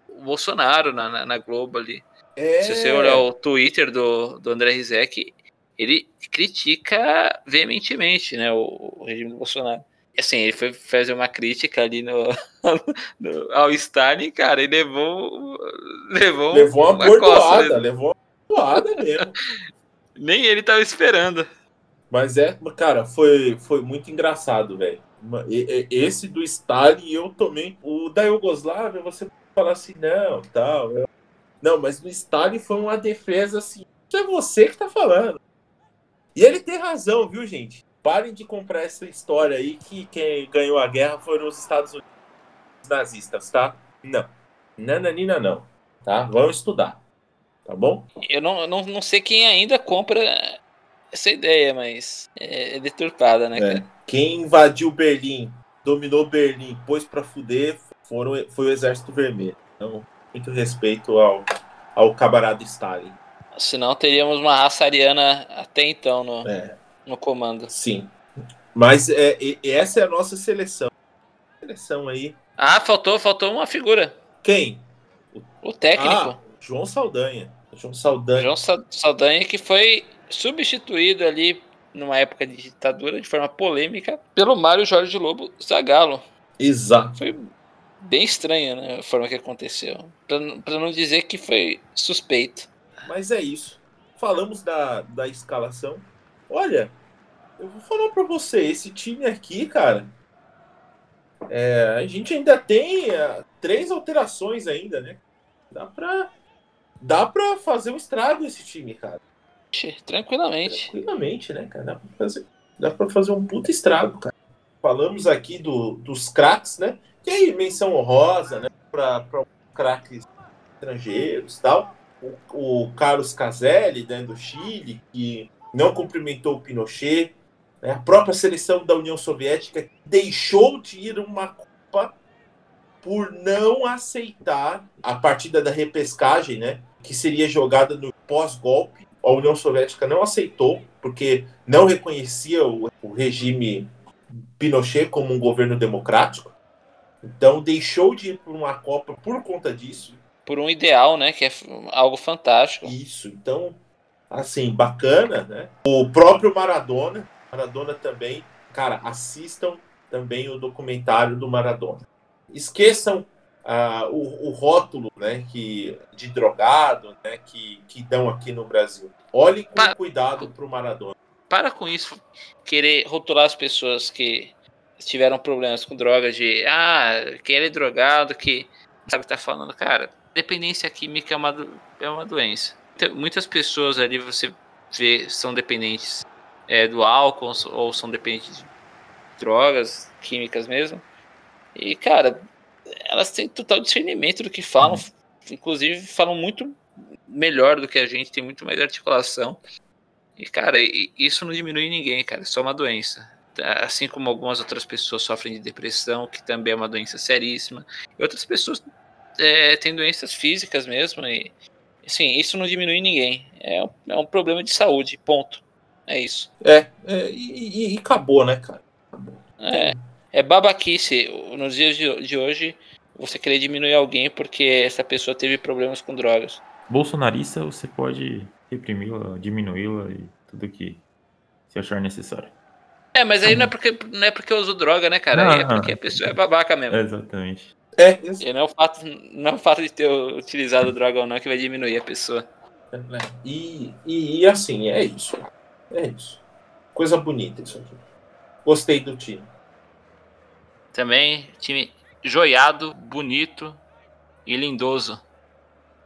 o Bolsonaro na, na, na, Globo ali. É. Se você olhar o Twitter do, do André Rizek, ele critica veementemente né, o, o regime do Bolsonaro. Assim, ele foi fazer uma crítica ali no, [LAUGHS] no ao Stalin, cara, e levou. Levou, levou uma, uma bordoada, costa, levou uma bordoada mesmo. [LAUGHS] Nem ele tava esperando. Mas é, cara, foi, foi muito engraçado, velho. Esse do Stalin eu tomei. O da Iugoslávia, você fala assim, não, tal. Eu... Não, mas no Stalin foi uma defesa assim. Isso é você que tá falando. E ele tem razão, viu, gente? Parem de comprar essa história aí que quem ganhou a guerra foram os Estados Unidos nazistas, tá? Não. Nananina não. Tá? Vamos estudar. Tá bom? Eu não, não, não sei quem ainda compra essa ideia, mas é, é deturpada, né, é. cara? Quem invadiu Berlim, dominou Berlim, pôs pra fuder, foram, foi o Exército Vermelho. Então, muito respeito ao, ao camarada Stalin. Senão teríamos uma raça ariana até então no, é. no comando. Sim. Mas é, essa é a nossa seleção. Seleção aí. Ah, faltou, faltou uma figura. Quem? O, o técnico. Ah, João Saldanha. João Saldanha. João Saldanha que foi substituído ali numa época de ditadura de forma polêmica pelo Mário Jorge Lobo Zagallo. Exato. Foi bem estranha né, a forma que aconteceu. Para não dizer que foi suspeito. Mas é isso. Falamos da, da escalação. Olha, eu vou falar para você, esse time aqui, cara, é, a gente ainda tem é, três alterações ainda, né? Dá pra, dá pra fazer um estrago esse time, cara. Tranquilamente. Tranquilamente, né, cara? Dá pra fazer, dá pra fazer um puta estrago, cara. Falamos aqui do, dos craques, né? E aí, menção honrosa, né? Pra craques estrangeiros tal. O, o Carlos Caselli, né, do Chile, que não cumprimentou o Pinochet. Né? A própria seleção da União Soviética deixou de ir uma Copa por não aceitar a partida da repescagem, né? Que seria jogada no pós-golpe a União Soviética não aceitou, porque não reconhecia o, o regime Pinochet como um governo democrático. Então deixou de ir para uma Copa por conta disso. Por um ideal, né? Que é algo fantástico. Isso. Então, assim, bacana, né? O próprio Maradona, Maradona também, cara, assistam também o documentário do Maradona. Esqueçam uh, o, o, rótulo né, que, de drogado né, que, que dão aqui no Brasil. Olhe com para, cuidado para o Maradona. Para com isso, querer rotular as pessoas que tiveram problemas com drogas de ah, que ele é drogado, que sabe o que tá falando, cara. Dependência química é uma, é uma doença. Muitas pessoas ali você vê são dependentes é, do álcool ou são dependentes de drogas químicas mesmo. E, cara, elas têm total discernimento do que falam, inclusive falam muito melhor do que a gente, tem muito mais articulação. E, cara, isso não diminui ninguém, cara, é só uma doença. Assim como algumas outras pessoas sofrem de depressão, que também é uma doença seríssima, e outras pessoas é, têm doenças físicas mesmo, e assim, isso não diminui ninguém. É um, é um problema de saúde, ponto. É isso. É, é e, e, acabou, né, cara? Acabou. É é babaquice nos dias de, de hoje você querer diminuir alguém porque essa pessoa teve problemas com drogas. Bolsonarista, você pode reprimi-la, diminuí-la e tudo que se achar necessário. É, mas aí não é porque, não é porque eu uso droga, né, cara? Aí é porque a pessoa é babaca mesmo. Exatamente. É, isso. E não é o fato, não é o fato de ter utilizado droga ou não que vai diminuir a pessoa. né? E, e, e assim, é isso. É isso. Coisa bonita isso aqui. Gostei do time. Também, time joiado, bonito e lindoso.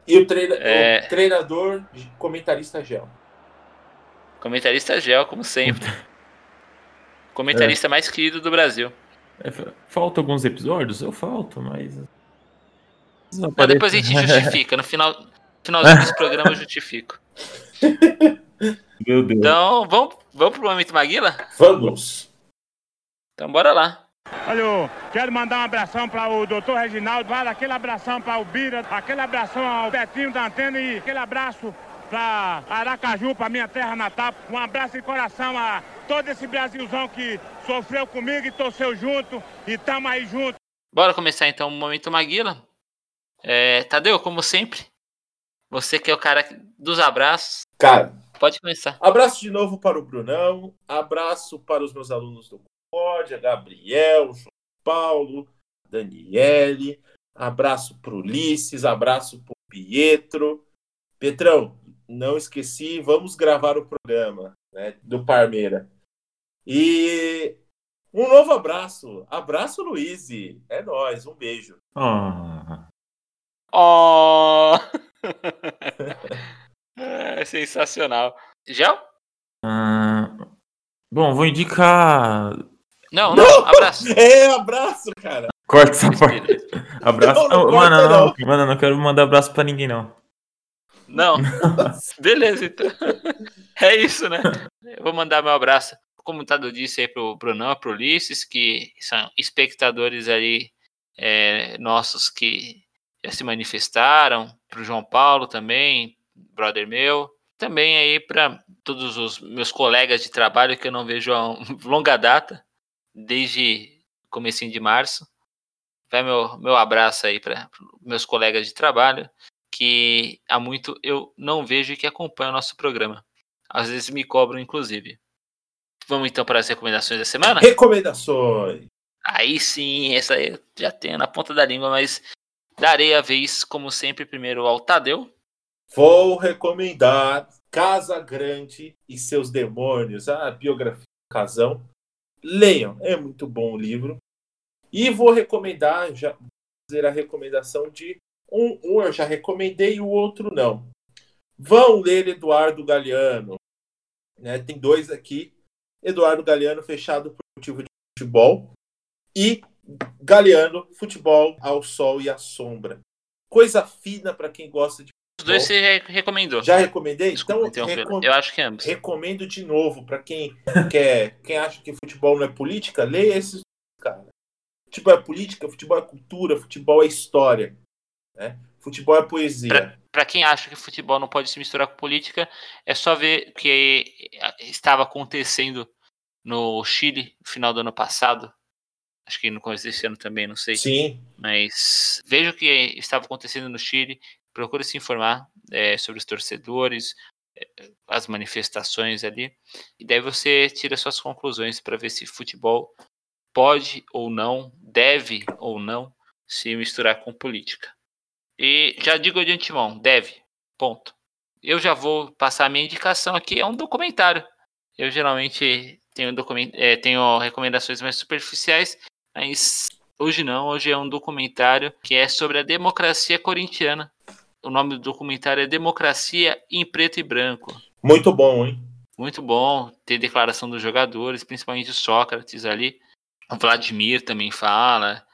E o, treina- É. o treinador, comentarista gel. Comentarista gel, como sempre. [LAUGHS] Comentarista mais querido do Brasil. É, fa- falta alguns episódios? Eu falto, mas. Não, depois a gente justifica. No final, finalzinho desse programa eu justifico. [LAUGHS] Meu Deus. Então, vamos, vamos pro momento Maguila? Vamos! Então bora lá. Olha, quero mandar um abração para o doutor Reginaldo, vale aquele abração para o Bira, aquele abração ao Betinho da Antena e aquele abraço para Aracaju, para minha terra natal. Um abraço de coração a todo esse Brasilzão que sofreu comigo e torceu junto e tamo aí junto. Bora começar então o momento Maguila. É, Tadeu, como sempre, você que é o cara dos abraços, Cara, pode começar. abraço de novo para o Brunão. Abraço para os meus alunos do Concórdia, Gabriel, João Paulo, Daniele. Abraço para o Ulisses. Abraço para o Pietro. Petrão, não esqueci, vamos gravar o programa né, do Parmeira. E um novo abraço. Abraço, Luiz. É nóis. Um beijo. Ah, Oh! [LAUGHS] é sensacional. Gel? ah, bom, vou indicar. Não, não, abraço. [LAUGHS] É, abraço, cara. Corta essa parte. Abraço. Não, não Não, corta, mano, não. não. Mano, eu não quero mandar abraço pra ninguém, não. Não, [LAUGHS] beleza, então. É isso, né? Eu vou mandar meu abraço, como o Tado disse aí pro Brunão, pro Ulisses, que são espectadores ali é, nossos que já se manifestaram, pro João Paulo também, brother meu. Também aí para todos os meus colegas de trabalho que eu não vejo há [LAUGHS] longa data, desde comecinho de março. Vai meu, meu abraço aí para meus colegas de trabalho que há muito eu não vejo e que acompanham o nosso programa. Às vezes me cobram, inclusive. Vamos então para as recomendações da semana? Recomendações. Aí sim, essa aí eu já tenho na ponta da língua, mas darei a vez, como sempre, primeiro ao Tadeu. Vou recomendar Casa Grande e seus demônios, a biografia do Casão. Leiam, é muito bom o livro. E vou recomendar, já vou fazer a recomendação de um, um eu já recomendei e o outro não. Vão ler Eduardo Galeano. Né? Tem dois aqui. Eduardo Galeano, fechado por motivo de futebol. E Galeano, futebol ao sol e à sombra. Coisa fina para quem gosta de Os dois você recomendou. já recomendei? Desculpa, então, recom- Eu acho que ambos. recomendo de novo para quem [LAUGHS] quer, quem acha que futebol não é política, leia esses cara. Futebol é política, futebol é cultura, futebol é história, né? Futebol é poesia. Para quem acha que futebol não pode se misturar com política, é só ver o que estava acontecendo no Chile no final do ano passado. Acho que no começo desse ano também, não sei. Sim, Mas veja o que estava acontecendo no Chile, procure se informar é, sobre os torcedores, é, as manifestações ali, e daí você tira suas conclusões para ver se futebol pode ou não, deve ou não se misturar com política. E já digo de antemão, deve, ponto. Eu já vou passar a minha indicação aqui, é um documentário. Eu geralmente tenho, document, é, tenho recomendações mais superficiais, mas Hoje não, hoje é um documentário que é sobre a democracia corintiana. O nome do documentário é Democracia em Preto e Branco. muito bom, hein? Muito bom ter declaração dos jogadores, principalmente o Sócrates ali. O Vladimir também fala.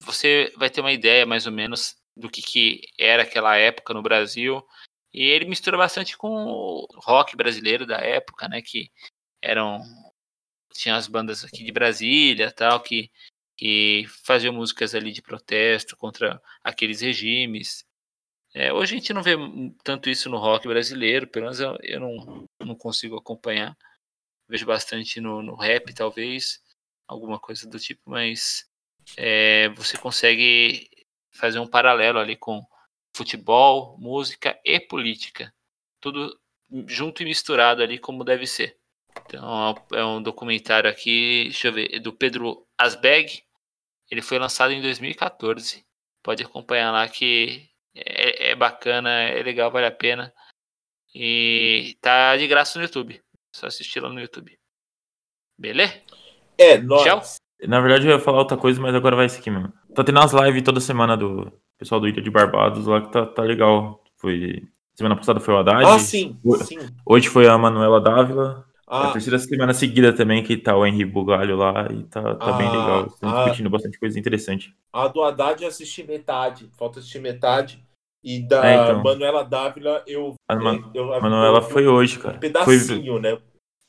Você vai ter uma ideia mais ou menos do que, que era aquela época no Brasil. E ele mistura bastante com o rock brasileiro da época, né? Que eram. Tinha as bandas aqui de Brasília tal, que que faziam músicas ali de protesto contra aqueles regimes. É, hoje a gente não vê tanto isso no rock brasileiro, pelo menos eu, eu não, não consigo acompanhar. Vejo bastante no, no rap, talvez, alguma coisa do tipo, mas é, você consegue fazer um paralelo ali com futebol, música e política. Tudo junto e misturado ali como deve ser. Então é um documentário aqui, deixa eu ver, do Pedro Asbeg. Ele foi lançado em 2014. Pode acompanhar lá que é, é bacana, é legal, vale a pena. E tá de graça no YouTube. Só assistir lá no YouTube. Beleza? É, nós. Tchau. Na verdade, eu ia falar outra coisa, mas agora vai esse aqui mesmo. Tá tendo as lives toda semana do pessoal do Ilha de Barbados lá que tá, tá legal. Foi. Semana passada foi o Haddad. Ah, sim, sim. Hoje foi a Manuela Dávila. É a Ah, terceira semana seguida também que tá o Henri Bugalho lá e tá, tá bem Ah, legal. Estão ah. discutindo bastante coisa interessante. a do Haddad eu assisti metade. Falta assistir metade. E da É, então. Manuela Dávila eu. A Man- eu, A Manuela eu- foi hoje, cara. Um Foi pedacinho, né?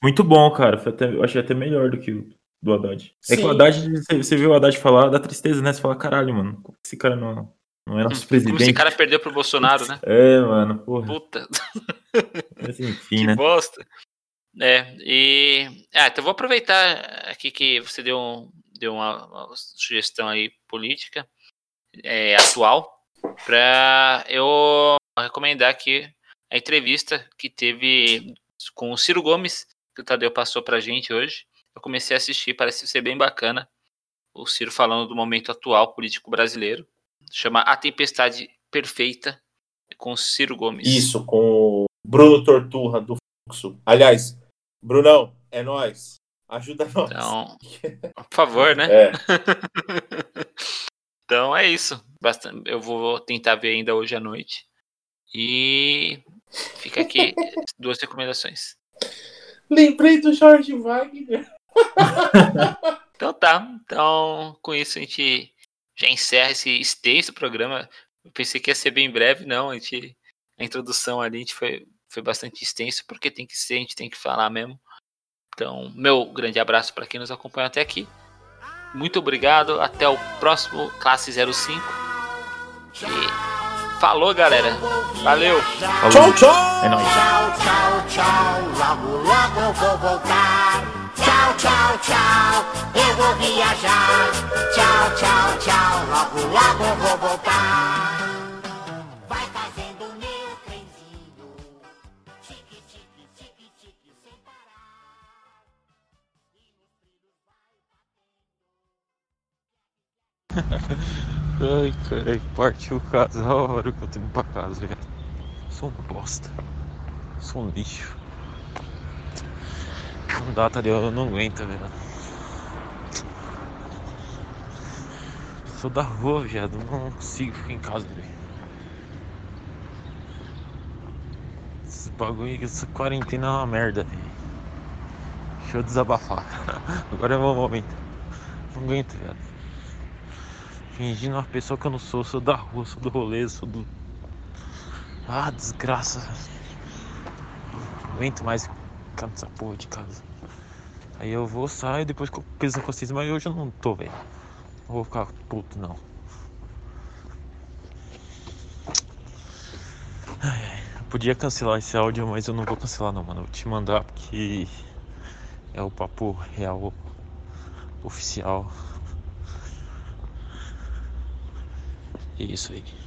muito bom, cara. Foi até, eu achei até melhor do que o do Haddad. É que Sim. o Haddad, você, viu o Haddad falar da tristeza, né? Você fala, caralho, mano, como esse cara não, não é nosso Como presidente? esse cara perdeu pro Bolsonaro, né? É, mano, porra. Puta, [LAUGHS] Mas enfim, que né? bosta. É, e. Ah, então vou aproveitar aqui que você deu, um- deu uma, uma sugestão aí política é, atual para eu recomendar aqui a entrevista que teve com o Ciro Gomes, que o Tadeu passou pra gente hoje. Eu comecei a assistir, parece ser bem bacana. O Ciro falando do momento atual político brasileiro. Chama A Tempestade Perfeita com o Ciro Gomes. Isso, com o Bruno Torturra do Fluxo. Aliás, Brunão, é nós. Ajuda nós. Então, [LAUGHS] por favor, né? É. [LAUGHS] Então é isso. Basta- Eu vou tentar ver ainda hoje à noite. E fica aqui [LAUGHS] duas recomendações. Lembrei do Jorge Wagner. [LAUGHS] Então tá. Então, com isso a gente já encerra esse extenso programa. Eu pensei que ia ser bem breve, não. A, gente, a introdução ali a gente foi, foi bastante extenso, porque tem que ser, a gente tem que falar mesmo. Então, meu grande abraço para quem nos acompanhou até aqui. Muito obrigado. Até o próximo Classe 05. E falou, galera. Valeu. Falou. Tchau, tchau! É nóis. Tchau, tchau, tchau, logo, logo eu vou voltar. Tchau, tchau, eu vou viajar. Tchau, tchau, tchau, logo, logo eu vou voltar. Vai fazendo o meu trenzinho. Sem parar. Ai, caralho, partiu o casal a hora que eu tô indo pra casa, velho. Sou um bosta. Sou um lixo. Não dá, Tadeu, eu não aguento, velho. Sou da rua, viado. Não consigo ficar em casa, velho. Esse bagulho, essa quarentena é uma merda, velho. Deixa eu desabafar. [LAUGHS] Agora é o meu momento. Não aguento, viado fingindo uma pessoa que eu não sou, sou da rua, sou do rolê, sou do. Ah, desgraça. Não aguento mais ficar nessa porra de casa. Aí eu vou, saio, depois que eu peso na consciência, mas hoje eu não tô, velho. Não vou ficar puto, não. Ai, eu podia cancelar esse áudio, mas eu não vou cancelar, não, mano. Eu vou te mandar porque é o papo real, oficial. É isso aí.